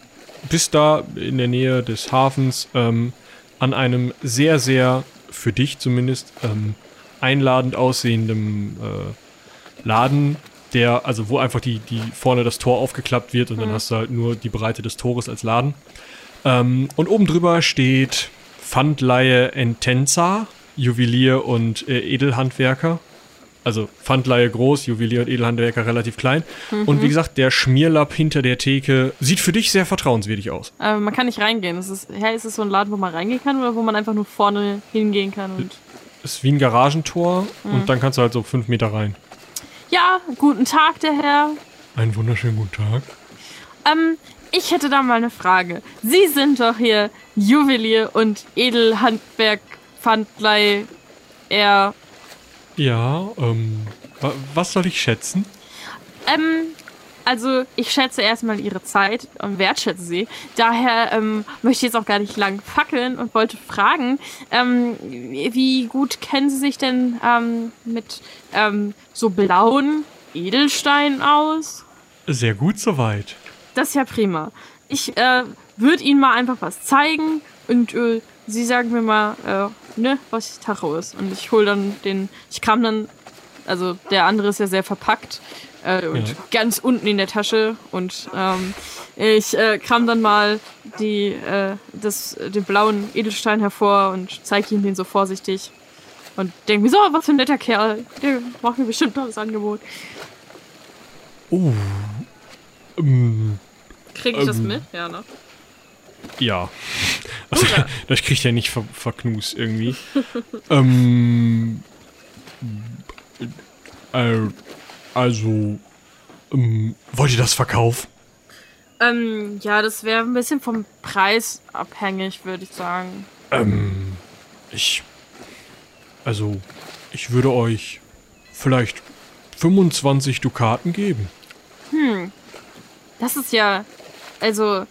bist da in der Nähe des Hafens ähm, an einem sehr, sehr, für dich zumindest, ähm, einladend aussehendem äh, Laden, der, also wo einfach die, die vorne das Tor aufgeklappt wird und dann hast du halt nur die Breite des Tores als Laden. Ähm, und oben drüber steht Pfandleihe Entenza, Juwelier und äh, Edelhandwerker. Also Pfandleihe groß, Juwelier und Edelhandwerker relativ klein. Und wie gesagt, der Schmierlapp hinter der Theke sieht für dich sehr vertrauenswürdig aus. Aber man kann nicht reingehen. Ist es, ja, ist es so ein Laden, wo man reingehen kann oder wo man einfach nur vorne hingehen kann? Und Ist wie ein Garagentor und dann kannst du halt so fünf Meter rein. ja, guten Tag, der Herr. Einen wunderschönen guten Tag. Ähm, ich hätte da mal eine Frage. Sie sind doch hier Juwelier und Edelhandwerk, Pfandlei, er. Ja, ähm, wa was soll ich schätzen? Ähm, also ich schätze erstmal Ihre Zeit und wertschätze sie. Daher ähm, möchte ich jetzt auch gar nicht lang fackeln und wollte fragen, ähm, wie gut kennen Sie sich denn ähm, mit ähm, so blauen Edelsteinen aus? Sehr gut soweit. Das ist ja prima. Ich äh, würde Ihnen mal einfach was zeigen und äh, Sie sagen mir mal, äh, ne, was Tacho ist. Und ich hol dann den, ich kram dann, also der andere ist ja sehr verpackt äh, und Ja. ganz unten in der Tasche und ähm, ich äh, kram dann mal die, äh, das, den blauen Edelstein hervor und zeige ihm den so vorsichtig und denke mir so, was für ein netter Kerl, der macht mir bestimmt noch das Angebot. Oh. Ähm, Kriege ich das Ähm. mit? Ja, ne? Ja. Also, das kriegt er nicht ver verknust irgendwie. ähm, äh, also, ähm, wollt ihr das verkaufen? Ähm, ja, das wäre ein bisschen vom Preis abhängig, würde ich sagen. Ähm, ich, also, ich würde euch vielleicht 25 Dukaten geben. Das ist ja, also,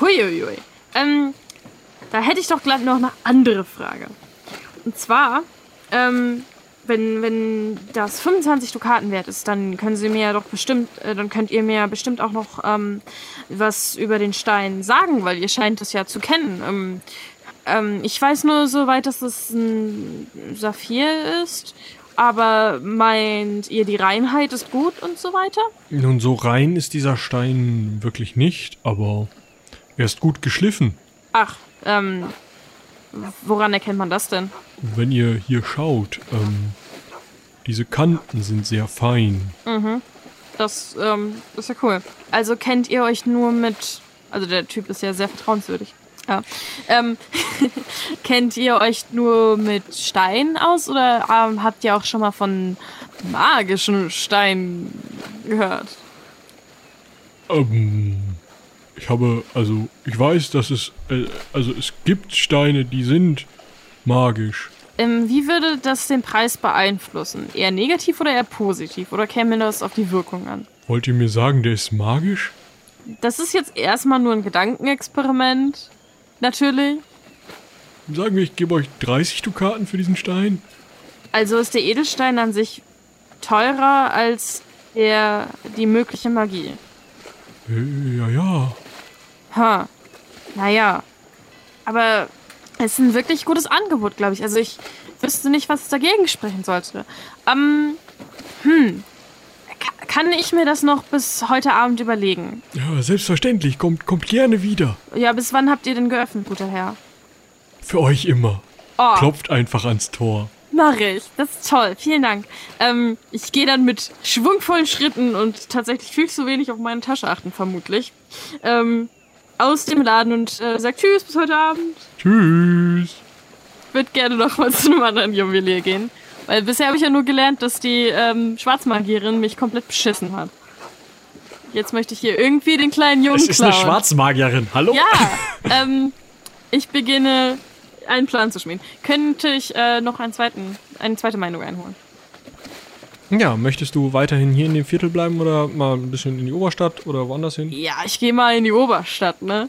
huiuiui. Ähm, da hätte ich doch gleich noch eine andere Frage. Und zwar, ähm, wenn, wenn das 25 Dukaten wert ist, dann können Sie mir ja doch bestimmt, äh, dann könnt ihr mir ja bestimmt auch noch ähm, was über den Stein sagen, weil ihr scheint es ja zu kennen. Ähm, ähm, ich weiß nur soweit, dass es ein Saphir ist, aber meint ihr, die Reinheit ist gut und so weiter? Nun, so rein ist dieser Stein wirklich nicht, aber er ist gut geschliffen. Ach, ähm, Woran erkennt man das denn? Wenn ihr hier schaut, ähm, diese Kanten sind sehr fein. Das ähm, ist ja cool. Also kennt ihr euch nur mit. Also der Typ ist ja sehr vertrauenswürdig. Ja. Ähm, kennt ihr euch nur mit Steinen aus oder ähm, habt ihr auch schon mal von magischen Steinen gehört? Ähm, ich habe, also, ich weiß, dass es, äh, also es gibt Steine, die sind magisch. Ähm, wie würde das den Preis beeinflussen? Eher negativ oder eher positiv? Oder käme das auf die Wirkung an? Wollt ihr mir sagen, der ist magisch? Das ist jetzt erstmal nur ein Gedankenexperiment. Natürlich. Sagen wir, ich gebe euch 30 Dukaten für diesen Stein. Also ist der Edelstein an sich teurer als der, die mögliche Magie. Äh, ja, ja. Ha. Naja. Aber es ist ein wirklich gutes Angebot, glaube ich. Also ich wüsste nicht, was dagegen sprechen sollte. Ähm, hm. Ka- Kann ich mir das noch bis heute Abend überlegen? Ja, selbstverständlich. Kommt, kommt gerne wieder. Ja, bis wann habt ihr denn geöffnet, guter Herr? Für euch immer. Oh, Klopft einfach ans Tor. Mach ich. Das ist toll. Vielen Dank. Ähm, ich gehe dann mit schwungvollen Schritten und tatsächlich viel zu wenig auf meine Tasche achten, vermutlich. Ähm, aus dem Laden und äh, sag Tschüss bis heute Abend. Tschüss. Ich würde gerne noch mal zu einem anderen Juwelier gehen. Weil bisher habe ich ja nur gelernt, dass die ähm, Schwarzmagierin mich komplett beschissen hat. Jetzt möchte ich hier irgendwie den kleinen Jungen Es ist klauen. eine Schwarzmagierin. Hallo? Ja, ähm, ich beginne einen Plan zu schmieden. Könnte ich äh, noch einen zweiten, eine zweite Meinung einholen? Ja, möchtest du weiterhin hier in dem Viertel bleiben oder mal ein bisschen in die Oberstadt oder woanders hin? Ja, ich gehe mal in die Oberstadt, ne?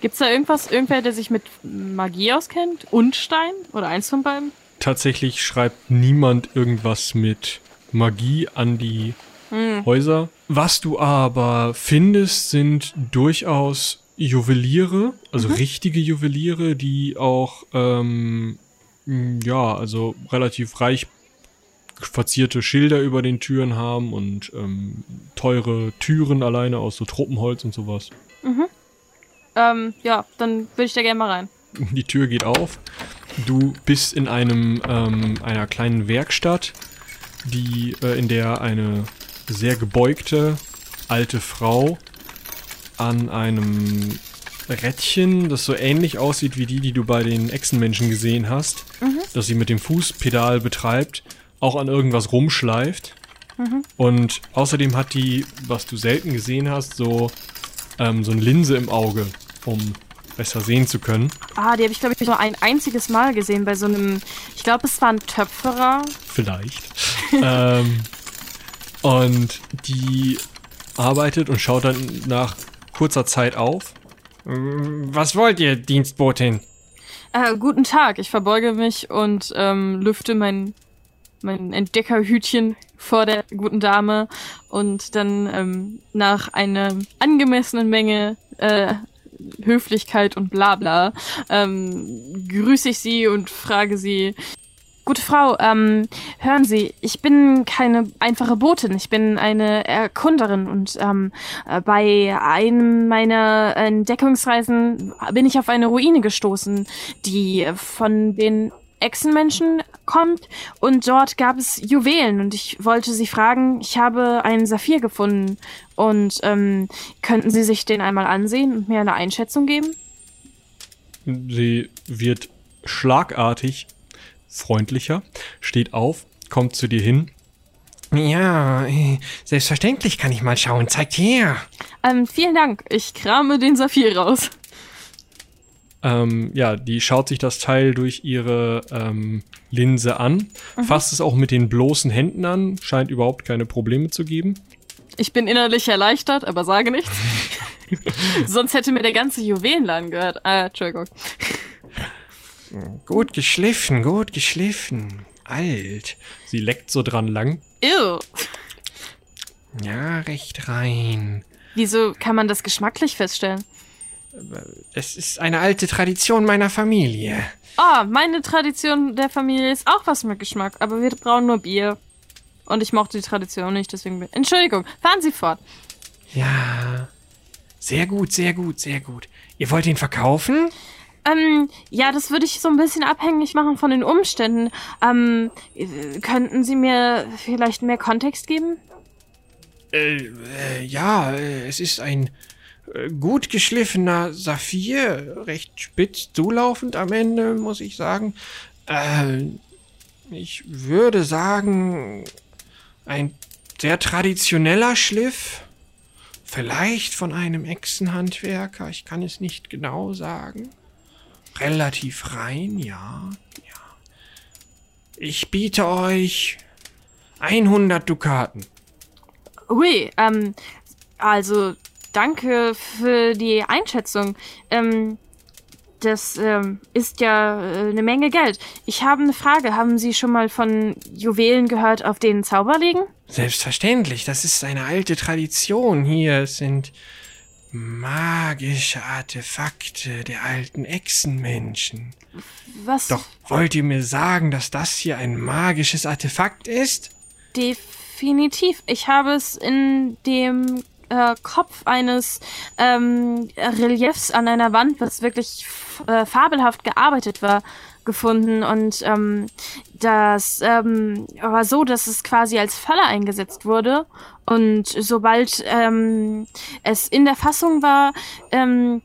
Gibt's da irgendwas, irgendwer, der sich mit Magie auskennt? Und Stein? Oder eins von beiden? Tatsächlich schreibt niemand irgendwas mit Magie an die Häuser. Was du aber findest, sind durchaus Juweliere, also richtige Juweliere, die auch, ähm, ja, also relativ reich verzierte Schilder über den Türen haben und ähm, teure Türen alleine aus so Tropenholz und sowas. Ähm, ja, dann würde ich da gerne mal rein. Die Tür geht auf. Du bist in einem ähm, einer kleinen Werkstatt, die äh, in der eine sehr gebeugte alte Frau an einem Rädchen, das so ähnlich aussieht wie die, die du bei den Echsenmenschen gesehen hast, das sie mit dem Fußpedal betreibt, auch an irgendwas rumschleift. Und außerdem hat die, was du selten gesehen hast, so ähm, so eine Linse im Auge, um besser sehen zu können. Ah, die habe ich, glaube ich, nur ein einziges Mal gesehen bei so einem, ich glaube, es war ein Töpferer. Vielleicht. ähm, und die arbeitet und schaut dann nach kurzer Zeit auf. Was wollt ihr, Dienstbotin? Äh, guten Tag, ich verbeuge mich und ähm, lüfte mein, mein Entdeckerhütchen vor der guten Dame und dann ähm, nach einer angemessenen Menge äh, Höflichkeit und Blabla ähm, grüße ich sie und frage sie, Gute Frau, ähm, hören Sie, ich bin keine einfache Botin, ich bin eine Erkunderin und ähm, äh, bei einem meiner Entdeckungsreisen bin ich auf eine Ruine gestoßen, die von den Echsenmenschen kommt und dort gab es Juwelen und ich wollte Sie fragen, ich habe einen Saphir gefunden und ähm, könnten Sie sich den einmal ansehen und mir eine Einschätzung geben? Sie wird schlagartig freundlicher, steht auf, kommt zu dir hin. Ja, äh, selbstverständlich kann ich mal schauen. Zeigt her. Ähm, vielen Dank, ich krame den Saphir raus. Ähm, ja, die schaut sich das Teil durch ihre ähm, Linse an, fasst es auch mit den bloßen Händen an, scheint überhaupt keine Probleme zu geben. Ich bin innerlich erleichtert, aber sage nichts. Sonst hätte mir der ganze Juwelenladen gehört. Ah, Entschuldigung. Gut geschliffen, gut geschliffen. Alt. Sie leckt so dran lang. Ew. Ja, recht rein. Wieso kann man das geschmacklich feststellen? Es ist eine alte Tradition meiner Familie. Ah, meine Tradition der Familie ist auch was mit Geschmack, aber wir brauen nur Bier. Und ich mochte die Tradition nicht, deswegen bin... Entschuldigung, fahren Sie fort. Ja. Sehr gut, sehr gut, sehr gut. Ihr wollt ihn verkaufen? Ähm, ja, das würde ich so ein bisschen abhängig machen von den Umständen. Ähm, äh, könnten Sie mir vielleicht mehr Kontext geben? Äh, äh, ja, äh, es ist ein gut geschliffener Saphir, recht spitz zulaufend am Ende, muss ich sagen. Äh, ich würde sagen, ein sehr traditioneller Schliff. Vielleicht von einem Echsenhandwerker, ich kann es nicht genau sagen. Relativ rein, ja, ja. Ich biete euch 100 Dukaten. Ui, ähm, also danke für die Einschätzung. Ähm, das ähm, ist ja äh, eine Menge Geld. Ich habe eine Frage. Haben Sie schon mal von Juwelen gehört, auf denen Zauber liegen? Selbstverständlich, das ist eine alte Tradition hier. Es sind magische Artefakte der alten Echsenmenschen. Was? Doch wollt ihr mir sagen, dass das hier ein magisches Artefakt ist? Definitiv. Ich habe es in dem äh, Kopf eines ähm, Reliefs an einer Wand, was wirklich äh, fabelhaft gearbeitet war, gefunden. Und ähm, das ähm, war so, dass es quasi als Falle eingesetzt wurde. Und sobald ähm, es in der Fassung war, ähm,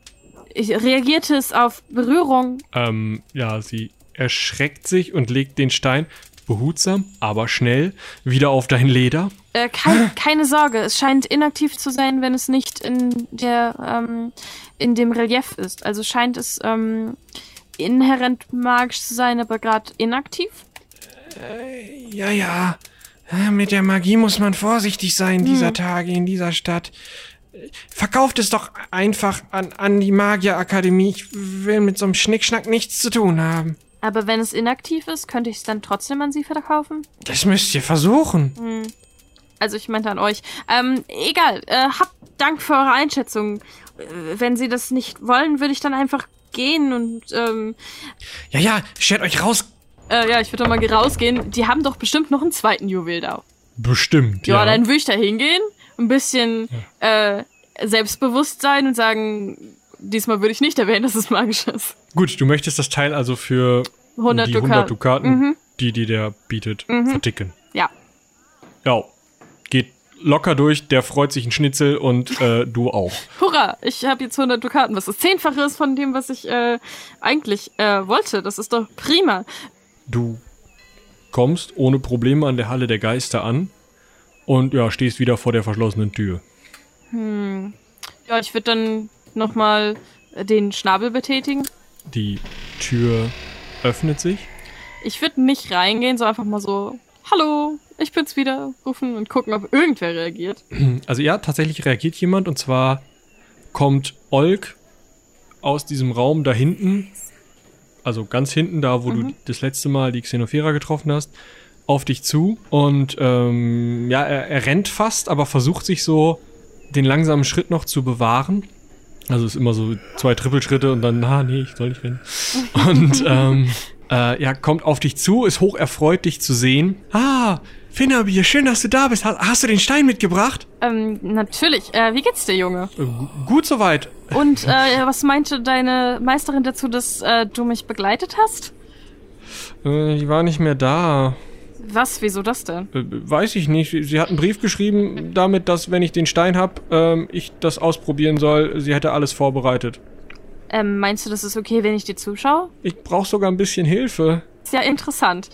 reagierte es auf Berührung Ähm, ja, sie erschreckt sich und legt den Stein behutsam, aber schnell wieder auf dein Leder. Äh, kein, keine Sorge, es scheint inaktiv zu sein, wenn es nicht in der ähm, in dem Relief ist. Also scheint es ähm, inhärent magisch zu sein, aber gerade inaktiv. Ja, ja. Äh, Mit der Magie muss man vorsichtig sein dieser Hm. Tage in dieser Stadt. Äh, Verkauft es doch einfach an, an die Magierakademie. Ich will mit so einem Schnickschnack nichts zu tun haben. Aber wenn es inaktiv ist, könnte ich es dann trotzdem an Sie verkaufen? Das müsst ihr versuchen. Hm. Also ich meinte an euch. Ähm, egal, äh, habt Dank für eure Einschätzung. Äh, wenn Sie das nicht wollen, würde ich dann einfach gehen und ähm, Ja, ja, stellt euch raus. äh, ja, ich würde doch mal rausgehen. Die haben doch bestimmt noch einen zweiten Juwel da. Bestimmt, Ja, ja. dann würde ich da hingehen, ein bisschen äh, selbstbewusst sein und sagen, diesmal würde ich nicht erwähnen, dass es magisch ist. Gut, du möchtest das Teil also für 100 die Dukaten. 100 Dukaten, Mhm. die die der bietet, Mhm. verticken. Ja. Ja, geht locker durch, der freut sich ein Schnitzel und äh, du auch. Hurra, ich habe jetzt 100 Dukaten, was das Zehnfache ist von dem, was ich äh, eigentlich äh, wollte. Das ist doch prima. Du kommst ohne Probleme an der Halle der Geister an und ja, stehst wieder vor der verschlossenen Tür. Hm. Ja, ich würde dann nochmal den Schnabel betätigen. Die Tür öffnet sich. Ich würde nicht reingehen, so einfach mal so, hallo, ich bin's wieder, rufen und gucken, ob irgendwer reagiert. Also ja, tatsächlich reagiert jemand und zwar kommt Olk aus diesem Raum da hinten, also ganz hinten, da wo du das letzte Mal die Xenophera getroffen hast, auf dich zu und ähm, ja, er, er rennt fast, aber versucht sich so den langsamen Schritt noch zu bewahren. Also ist immer so zwei Trippelschritte und dann, ah nee, ich soll nicht rennen. Und ähm, äh, ja, kommt auf dich zu, ist hoch erfreut, dich zu sehen. Ah, Finnabier, schön, dass du da bist. Hast, hast du den Stein mitgebracht? Ähm, natürlich. Äh, wie geht's dir, Junge? Äh, gu- gut soweit. Und äh, was meinte deine Meisterin dazu, dass äh, du mich begleitet hast? Äh, die war nicht mehr da. Was? Wieso das denn? Äh, weiß ich nicht. Sie, hat einen Brief geschrieben, damit, dass, wenn ich den Stein hab, ähm, ich das ausprobieren soll. Sie hätte alles vorbereitet. Ähm, meinst du, das ist okay, wenn ich dir zuschaue? Ich brauche sogar ein bisschen Hilfe. Ist ja interessant.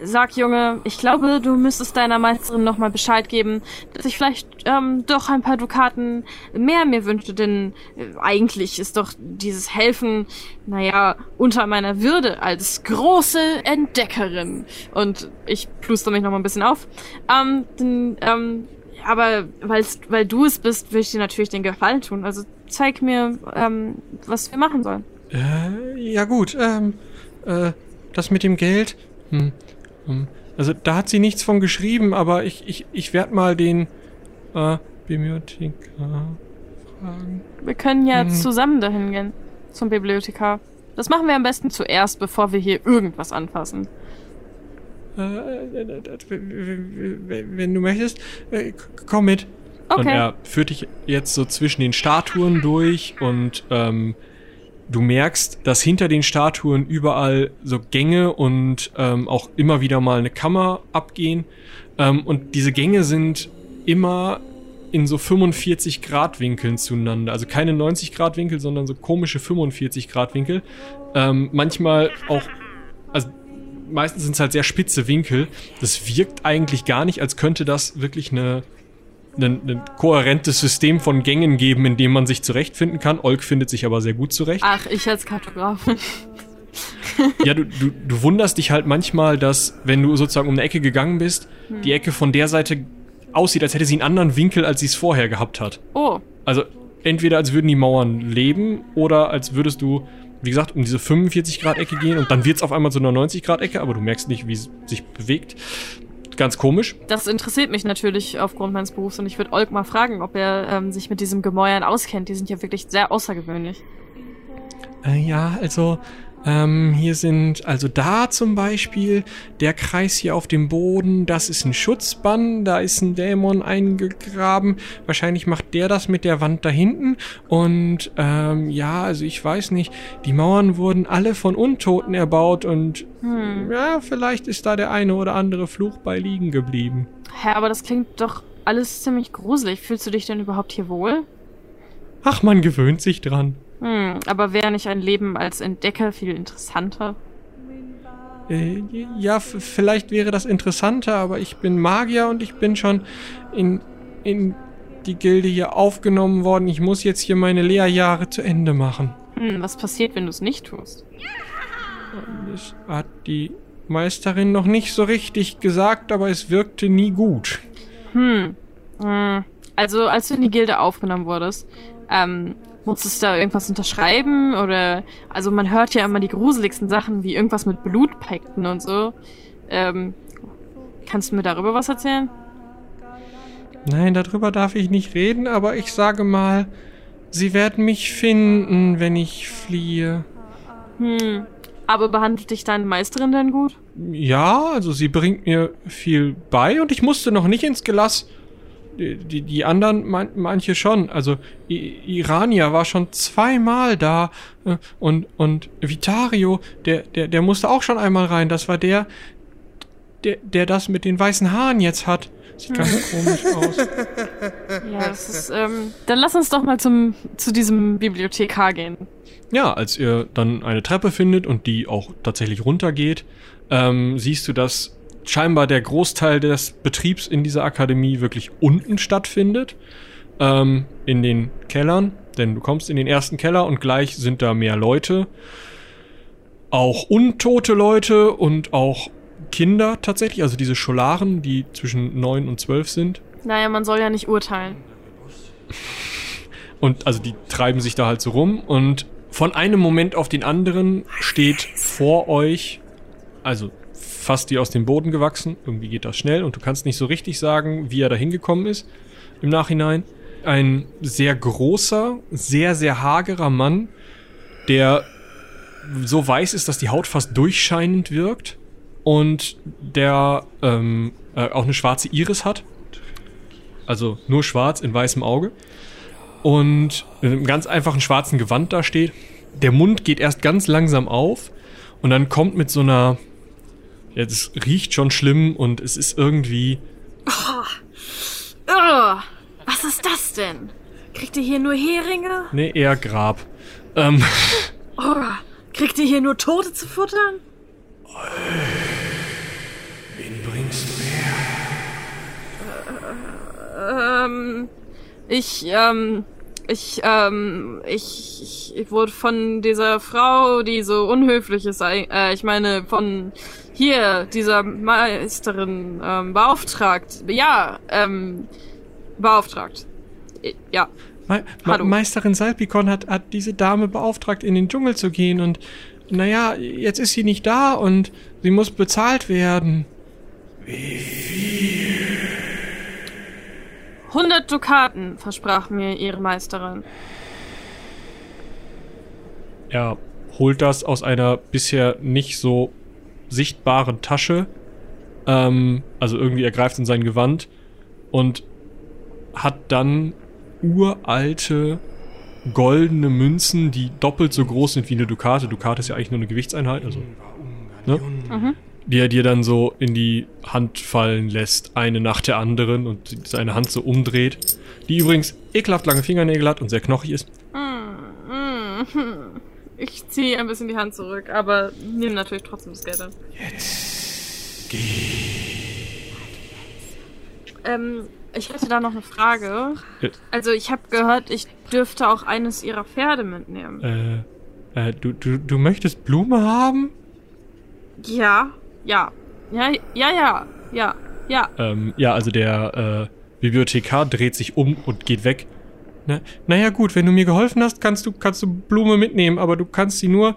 Sag, Junge, ich glaube, du müsstest deiner Meisterin nochmal Bescheid geben, dass ich vielleicht ähm, doch ein paar Dukaten mehr mir wünschte, denn äh, eigentlich ist doch dieses Helfen, naja, unter meiner Würde als große Entdeckerin. Und ich pluster mich nochmal ein bisschen auf. Ähm, denn, ähm, aber weil du es bist, will ich dir natürlich den Gefallen tun. Also zeig mir, ähm, was wir machen sollen. Äh, ja gut, ähm, äh, das mit dem Geld. Hm. Hm. Also da hat sie nichts von geschrieben, aber ich, ich, ich werde mal den äh, Bibliothekar fragen. Wir können ja Mhm. zusammen dahin gehen. Zum Bibliothekar. Das machen wir am besten zuerst, bevor wir hier irgendwas anfassen. Äh, äh, äh, wenn du möchtest, komm mit. Und Okay. er führt dich jetzt so zwischen den Statuen durch und ähm, du merkst, dass hinter den Statuen überall so Gänge und ähm, auch immer wieder mal eine Kammer abgehen. Ähm, und diese Gänge sind immer in so 45 Grad Winkeln zueinander. Also keine 90 Grad Winkel, sondern so komische 45 Grad Winkel. Ähm, manchmal auch, also meistens sind es halt sehr spitze Winkel. Das wirkt eigentlich gar nicht, als könnte das wirklich eine, ein, ein kohärentes System von Gängen geben, in dem man sich zurechtfinden kann. Olk findet sich aber sehr gut zurecht. Ach, ich als Kartografin. Ja, du, du, du wunderst dich halt manchmal, dass, wenn du sozusagen um eine Ecke gegangen bist, die Ecke von der Seite aussieht, als hätte sie einen anderen Winkel, als sie es vorher gehabt hat. Oh, Also entweder als würden die Mauern leben oder als würdest du, wie gesagt, um diese 45 Grad Ecke gehen und dann wird es auf einmal zu einer 90 Grad Ecke, aber du merkst nicht, wie es sich bewegt. Ganz komisch. das interessiert mich natürlich aufgrund meines Berufs und ich würde Olk mal fragen, ob er ähm, sich mit diesem Gemäuern auskennt. Die sind ja wirklich sehr außergewöhnlich. Äh, ja, also ähm, hier sind, also da zum Beispiel, der Kreis hier auf dem Boden, das ist ein Schutzbann, da ist ein Dämon eingegraben. Wahrscheinlich macht der das mit der Wand da hinten. Und ähm, ja, also ich weiß nicht, die Mauern wurden alle von Untoten erbaut und Hm. ja, vielleicht ist da der eine oder andere Fluch bei liegen geblieben. Hä, aber das klingt doch alles ziemlich gruselig. Fühlst du dich denn überhaupt hier wohl? Ach, man gewöhnt sich dran. Hm, aber wäre nicht ein Leben als Entdecker viel interessanter? Äh, ja, vielleicht wäre das interessanter, aber ich bin Magier und ich bin schon in, in die Gilde hier aufgenommen worden. Ich muss jetzt hier meine Lehrjahre zu Ende machen. Hm, was passiert, wenn du es nicht tust? Das hat die Meisterin noch nicht so richtig gesagt, aber es wirkte nie gut. Hm. hm. Also, als du in die Gilde aufgenommen wurdest, ähm, musstest du da irgendwas unterschreiben? Oder, also man hört ja immer die gruseligsten Sachen, wie irgendwas mit Blutpakten und so. Ähm, kannst du mir darüber was erzählen? Nein, darüber darf ich nicht reden, aber ich sage mal, sie werden mich finden, wenn ich fliehe. Hm. Aber behandelt dich deine Meisterin denn gut? Ja, also sie bringt mir viel bei und ich musste noch nicht ins Gelass. Die, die, anderen, man, manche schon. Also I Irania war schon zweimal da äh, und, und Vitario, der, der, der musste auch schon einmal rein. Das war der, der, der das mit den weißen Haaren jetzt hat. Sieht ganz komisch aus. Ja, das ist, ähm, dann lass uns doch mal zum, zu diesem Bibliothekar gehen. Ja, als ihr dann eine Treppe findet und die auch tatsächlich runtergeht, ähm, siehst du, dass scheinbar der Großteil des Betriebs in dieser Akademie wirklich unten stattfindet. Ähm, in den Kellern. Denn du kommst in den ersten Keller und gleich sind da mehr Leute. Auch untote Leute und auch Kinder tatsächlich. Also diese Scholaren, die zwischen 9 und 12 sind. Naja, man soll ja nicht urteilen. Und also die treiben sich da halt so rum und von einem Moment auf den anderen steht vor euch, also fast wie aus dem Boden gewachsen, irgendwie geht das schnell und du kannst nicht so richtig sagen, wie er da hingekommen ist im Nachhinein. Ein sehr großer, sehr, sehr hagerer Mann, der so weiß ist, dass die Haut fast durchscheinend wirkt und der ähm, äh, auch eine schwarze Iris hat. Also nur schwarz in weißem Auge und in einem ganz einfachen schwarzen Gewand da steht. Der Mund geht erst ganz langsam auf und dann kommt mit so einer. Ja, das riecht schon schlimm und es ist irgendwie. Oh, was ist das denn? Kriegt ihr hier nur Heringe? Nee, eher Grab. Ähm, Oh, kriegt ihr hier nur Tote zu futtern? Wen bringst du her? Ähm, ich, ähm, ich, ähm, ich, ich, ich wurde von dieser Frau, die so unhöflich ist, äh, ich meine, von hier, dieser Meisterin, ähm, beauftragt. Ja, ähm, beauftragt. Ja. Me Me Hallo. Meisterin Salpikon hat, hat diese Dame beauftragt, in den Dschungel zu gehen und. Naja, jetzt ist sie nicht da und sie muss bezahlt werden. 100 Dukaten, versprach mir ihre Meisterin. Er holt das aus einer bisher nicht so sichtbaren Tasche. Ähm, also irgendwie er greift in sein Gewand und hat dann uralte goldene Münzen, die doppelt so groß sind wie eine Dukate. Dukate ist ja eigentlich nur eine Gewichtseinheit, also. Ne? Die er dir dann so in die Hand fallen lässt, eine nach der anderen und seine Hand so umdreht. Die übrigens ekelhaft lange Fingernägel hat und sehr knochig ist. Ich ziehe ein bisschen die Hand zurück, aber nehme natürlich trotzdem das Geld an. Ähm, ich hätte da noch eine Frage. Also ich habe gehört, ich dürfte auch eines ihrer Pferde mitnehmen. Äh, äh, du, du, du möchtest Blume haben? Ja, ja, ja, ja, ja, ja, ja. Ähm, ja, also der äh, Bibliothekar dreht sich um und geht weg. Na, naja gut, wenn du mir geholfen hast, kannst du, kannst du Blume mitnehmen, aber du kannst sie nur,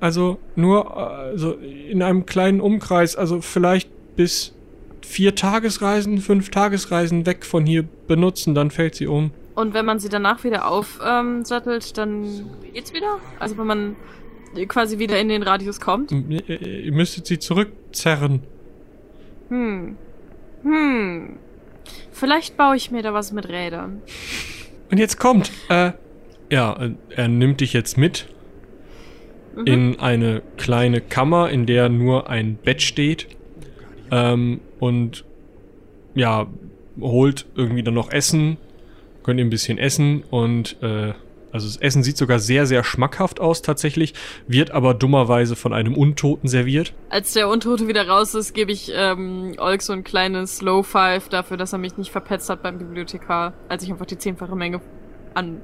also nur äh, also in einem kleinen Umkreis, also vielleicht bis vier Tagesreisen, fünf Tagesreisen weg von hier benutzen, dann fällt sie um. Und wenn man sie danach wieder aufsattelt, ähm, sattelt, dann geht's wieder? Also wenn man quasi wieder in den Radius kommt? Ihr, ihr ihr müsstet sie zurückzerren. Hm. Hm. Vielleicht baue ich mir da was mit Rädern. Und jetzt kommt, äh, ja, äh, er nimmt dich jetzt mit in eine kleine Kammer, in der nur ein Bett steht. Ähm, und ja, holt irgendwie dann noch Essen, könnt ihr ein bisschen essen und äh, also das Essen sieht sogar sehr, sehr schmackhaft aus tatsächlich, wird aber dummerweise von einem Untoten serviert. Als der Untote wieder raus ist, gebe ich ähm, Olk so ein kleines Low Five dafür, dass er mich nicht verpetzt hat beim Bibliothekar, als ich einfach die zehnfache Menge an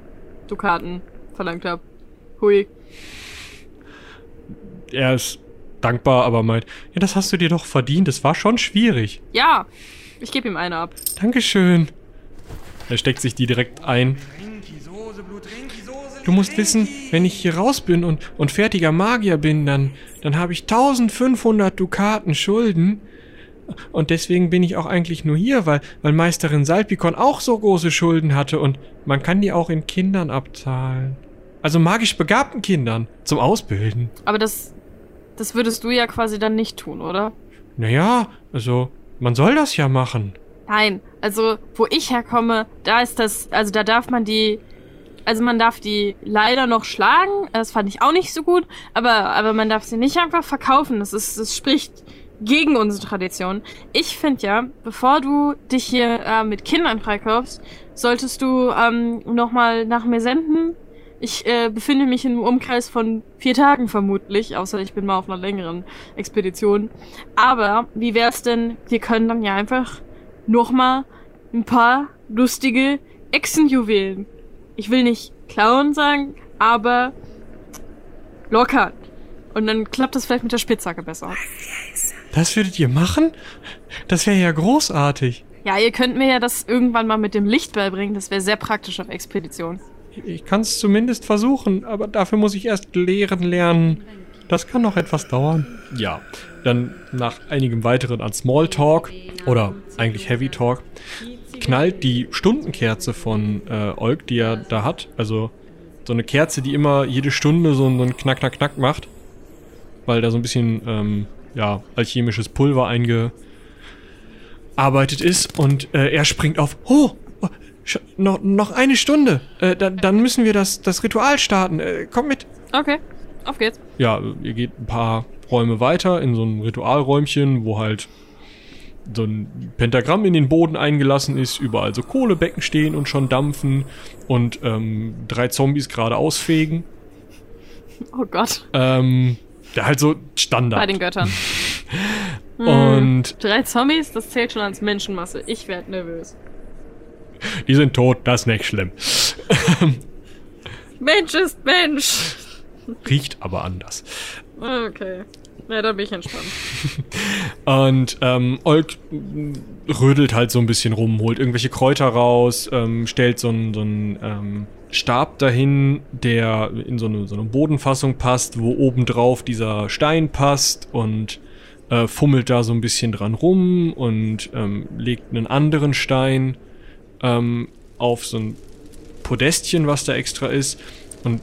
Dukaten verlangt habe. Hui. Er ist dankbar, aber meint, ja, das hast du dir doch verdient, es war schon schwierig. Ja, ich gebe ihm eine ab. Dankeschön. Er steckt sich die direkt ein. Du musst wissen, wenn ich hier raus bin und, und fertiger Magier bin, dann, dann habe ich 1500 Dukaten Schulden. Und deswegen bin ich auch eigentlich nur hier, weil, weil Meisterin Salpikon auch so große Schulden hatte und man kann die auch in Kindern abzahlen. Also magisch begabten Kindern zum Ausbilden. Aber das, das würdest du ja quasi dann nicht tun, oder? Naja, also man soll das ja machen. Nein, also wo ich herkomme, da ist das, also da darf man die, also man darf die leider noch schlagen, das fand ich auch nicht so gut, aber, aber man darf sie nicht einfach verkaufen, das ist, das spricht gegen unsere Tradition. Ich finde ja, bevor du dich hier äh, mit Kindern freikaufst, solltest du ähm, nochmal nach mir senden. Ich äh, befinde mich im Umkreis von vier Tagen vermutlich, außer ich bin mal auf einer längeren Expedition. Aber wie wär's denn, wir können dann ja einfach nochmal ein paar lustige Echsenjuwelen. Ich will nicht klauen sagen, aber lockern. Und dann klappt das vielleicht mit der Spitzhacke besser. Das würdet ihr machen? Das wäre ja großartig. Ja, ihr könnt mir ja das irgendwann mal mit dem Licht beibringen. Das wäre sehr praktisch auf Expedition. Ich kann es zumindest versuchen, aber dafür muss ich erst lehren lernen. Das kann noch etwas dauern. Ja, dann nach einigem weiteren an Smalltalk oder eigentlich Heavy Talk knallt die Stundenkerze von äh, Olk, die er da hat. Also so eine Kerze, die immer jede Stunde so einen Knack, Knack, Knack macht. Weil da so ein bisschen, ähm, ja, alchemisches Pulver eingearbeitet ist. Und äh, er springt auf. Oh, oh noch, noch eine Stunde. Äh, dann, dann müssen wir das, das Ritual starten. Äh, komm mit. Okay, auf geht's. Ja, ihr geht ein paar Räume weiter in so ein Ritualräumchen, wo halt so ein Pentagramm in den Boden eingelassen ist, überall so Kohlebecken stehen und schon dampfen und ähm, drei Zombies gerade ausfegen. Oh Gott, Ähm, ja, halt so bei Standard. den Göttern. Und Drei Zombies, das zählt schon als Menschenmasse. Ich werd nervös. die sind tot, das ist nicht schlimm. Mensch ist Mensch! Riecht aber anders. Okay. Ja, da bin ich entspannt. Und ähm, Olk rödelt halt so ein bisschen rum, holt irgendwelche Kräuter raus, ähm, stellt so einen so einen, ähm, Stab dahin, der in so eine, so eine Bodenfassung passt, wo obendrauf dieser Stein passt und äh, fummelt da so ein bisschen dran rum und ähm, legt einen anderen Stein ähm, auf so ein Podestchen, was da extra ist und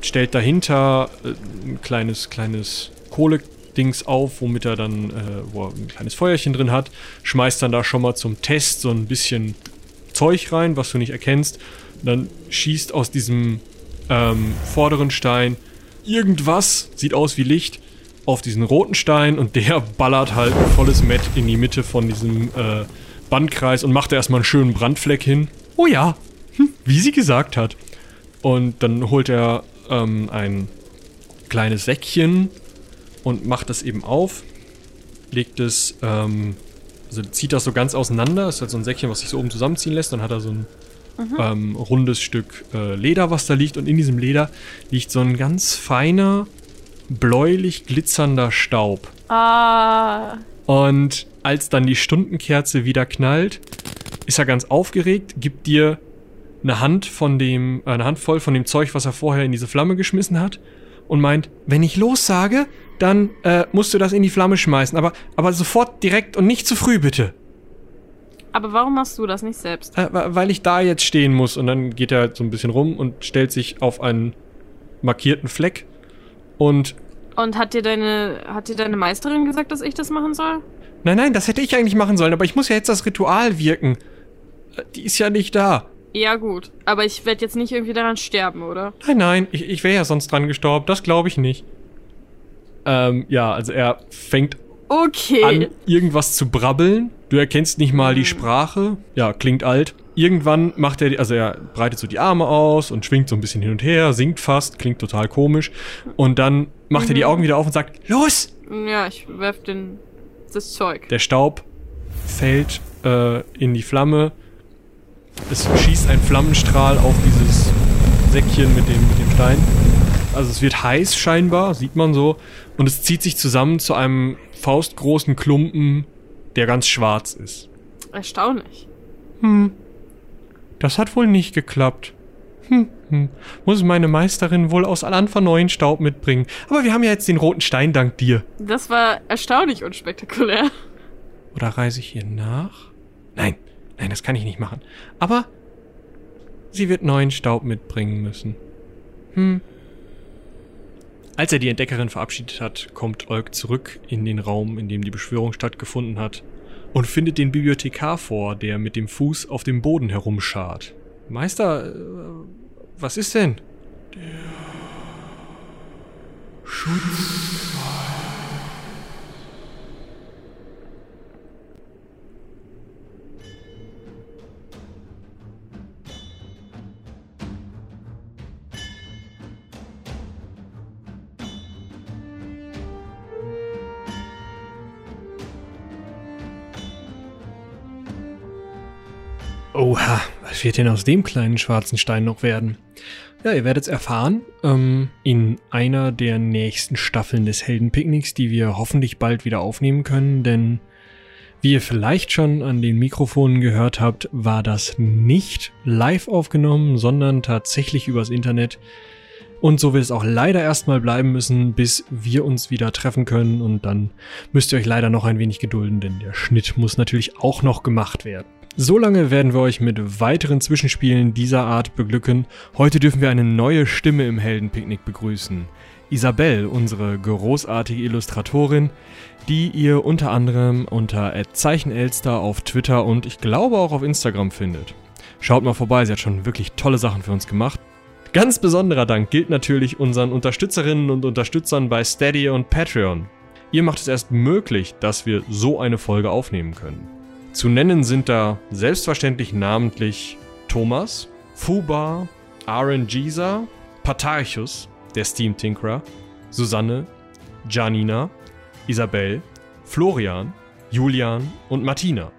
stellt dahinter äh, ein kleines, kleines Kohledings auf, womit er dann, äh, er ein kleines Feuerchen drin hat, schmeißt dann da schon mal zum Test so ein bisschen Zeug rein, was du nicht erkennst, Dann schießt aus diesem ähm, vorderen Stein irgendwas, sieht aus wie Licht, auf diesen roten Stein und der ballert halt ein volles Met in die Mitte von diesem äh, Bandkreis und macht da erstmal einen schönen Brandfleck hin. Oh ja, hm, wie sie gesagt hat. Und dann holt er ähm, ein kleines Säckchen und macht das eben auf, legt es, ähm, also zieht das so ganz auseinander, ist halt so ein Säckchen, was sich so oben zusammenziehen lässt, dann hat er so ein ähm, rundes Stück äh, Leder, was da liegt. Und in diesem Leder liegt so ein ganz feiner, bläulich glitzernder Staub. Ah. Und als dann die Stundenkerze wieder knallt, ist er ganz aufgeregt, gibt dir eine Hand von dem, eine Handvoll von dem Zeug, was er vorher in diese Flamme geschmissen hat und meint, wenn ich los sage, dann äh, musst du das in die Flamme schmeißen, aber, aber sofort direkt und nicht zu früh bitte. Aber warum machst du das nicht selbst? Äh, weil ich da jetzt stehen muss und dann geht er so ein bisschen rum und stellt sich auf einen markierten Fleck und Und hat dir deine, hat dir deine Meisterin gesagt, dass ich das machen soll? Nein, nein, das hätte ich eigentlich machen sollen, aber ich muss ja jetzt das Ritual wirken. Äh, Die ist ja nicht da. Ja, gut. Aber ich werde jetzt nicht irgendwie daran sterben, oder? Nein, nein, ich, ich wäre ja sonst dran gestorben, das glaube ich nicht. Ähm, ja, also er fängt Okay. an, irgendwas zu brabbeln. Du erkennst nicht mal die Sprache. Ja, klingt alt. Irgendwann macht er, die- also er breitet so die Arme aus und schwingt so ein bisschen hin und her, singt fast, klingt total komisch. Und dann macht er die Augen wieder auf und sagt, los! Ja, ich werf den, das Zeug. Der Staub fällt äh, in die Flamme. Es schießt ein Flammenstrahl auf dieses Säckchen mit dem, mit dem Stein. Also es wird heiß scheinbar, sieht man so. Und es zieht sich zusammen zu einem faustgroßen Klumpen, der ganz schwarz ist. Erstaunlich. Hm. Das hat wohl nicht geklappt. Hm, hm. Muss meine Meisterin wohl aus Alanfa neuen Staub mitbringen. Aber wir haben ja jetzt den roten Stein dank dir. Das war erstaunlich unspektakulär. Oder reise ich hier nach? Das kann ich nicht machen. Aber sie wird neuen Staub mitbringen müssen. Hm. Als er die Entdeckerin verabschiedet hat, kommt Olk zurück in den Raum, in dem die Beschwörung stattgefunden hat und findet den Bibliothekar vor, der mit dem Fuß auf dem Boden herumschart. Meister, äh, was ist denn? Oha, was wird denn aus dem kleinen schwarzen Stein noch werden? Ja, ihr werdet es erfahren ähm, in einer der nächsten Staffeln des Heldenpicknicks, die wir hoffentlich bald wieder aufnehmen können, denn wie ihr vielleicht schon an den Mikrofonen gehört habt, war das nicht live aufgenommen, sondern tatsächlich übers Internet. Und so wird es auch leider erstmal bleiben müssen, bis wir uns wieder treffen können. Und dann müsst ihr euch leider noch ein wenig gedulden, denn der Schnitt muss natürlich auch noch gemacht werden. Solange werden wir euch mit weiteren Zwischenspielen dieser Art beglücken. Heute dürfen wir eine neue Stimme im Heldenpicknick begrüßen. Isabel, unsere großartige Illustratorin, die ihr unter anderem unter @zeichenelster auf Twitter und ich glaube auch auf Instagram findet. Schaut mal vorbei, sie hat schon wirklich tolle Sachen für uns gemacht. Ganz besonderer Dank gilt natürlich unseren Unterstützerinnen und Unterstützern bei Steady und Patreon. Ihr macht es erst möglich, dass wir so eine Folge aufnehmen können. Zu nennen sind da selbstverständlich namentlich Thomas, Fubar, Aaron Gisa, Patarchus, der Steam Tinkerer, Susanne, Janina, Isabel, Florian, Julian und Martina.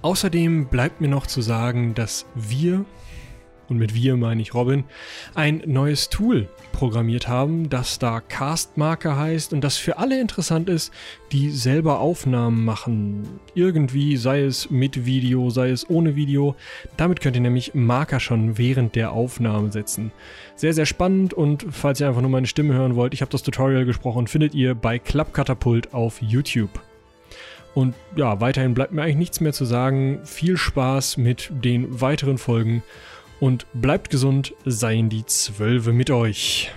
Außerdem bleibt mir noch zu sagen, dass wir, und mit wir meine ich Robin, ein neues Tool programmiert haben, das da Castmarker heißt und das für alle interessant ist, die selber Aufnahmen machen. Irgendwie, sei es mit Video, sei es ohne Video. Damit könnt ihr nämlich Marker schon während der Aufnahme setzen. Sehr, sehr spannend und falls ihr einfach nur meine Stimme hören wollt, ich habe das Tutorial gesprochen, findet ihr bei Klappkatapult auf YouTube. Und ja, weiterhin bleibt mir eigentlich nichts mehr zu sagen. Viel Spaß mit den weiteren Folgen und bleibt gesund, seien die Zwölfe mit euch.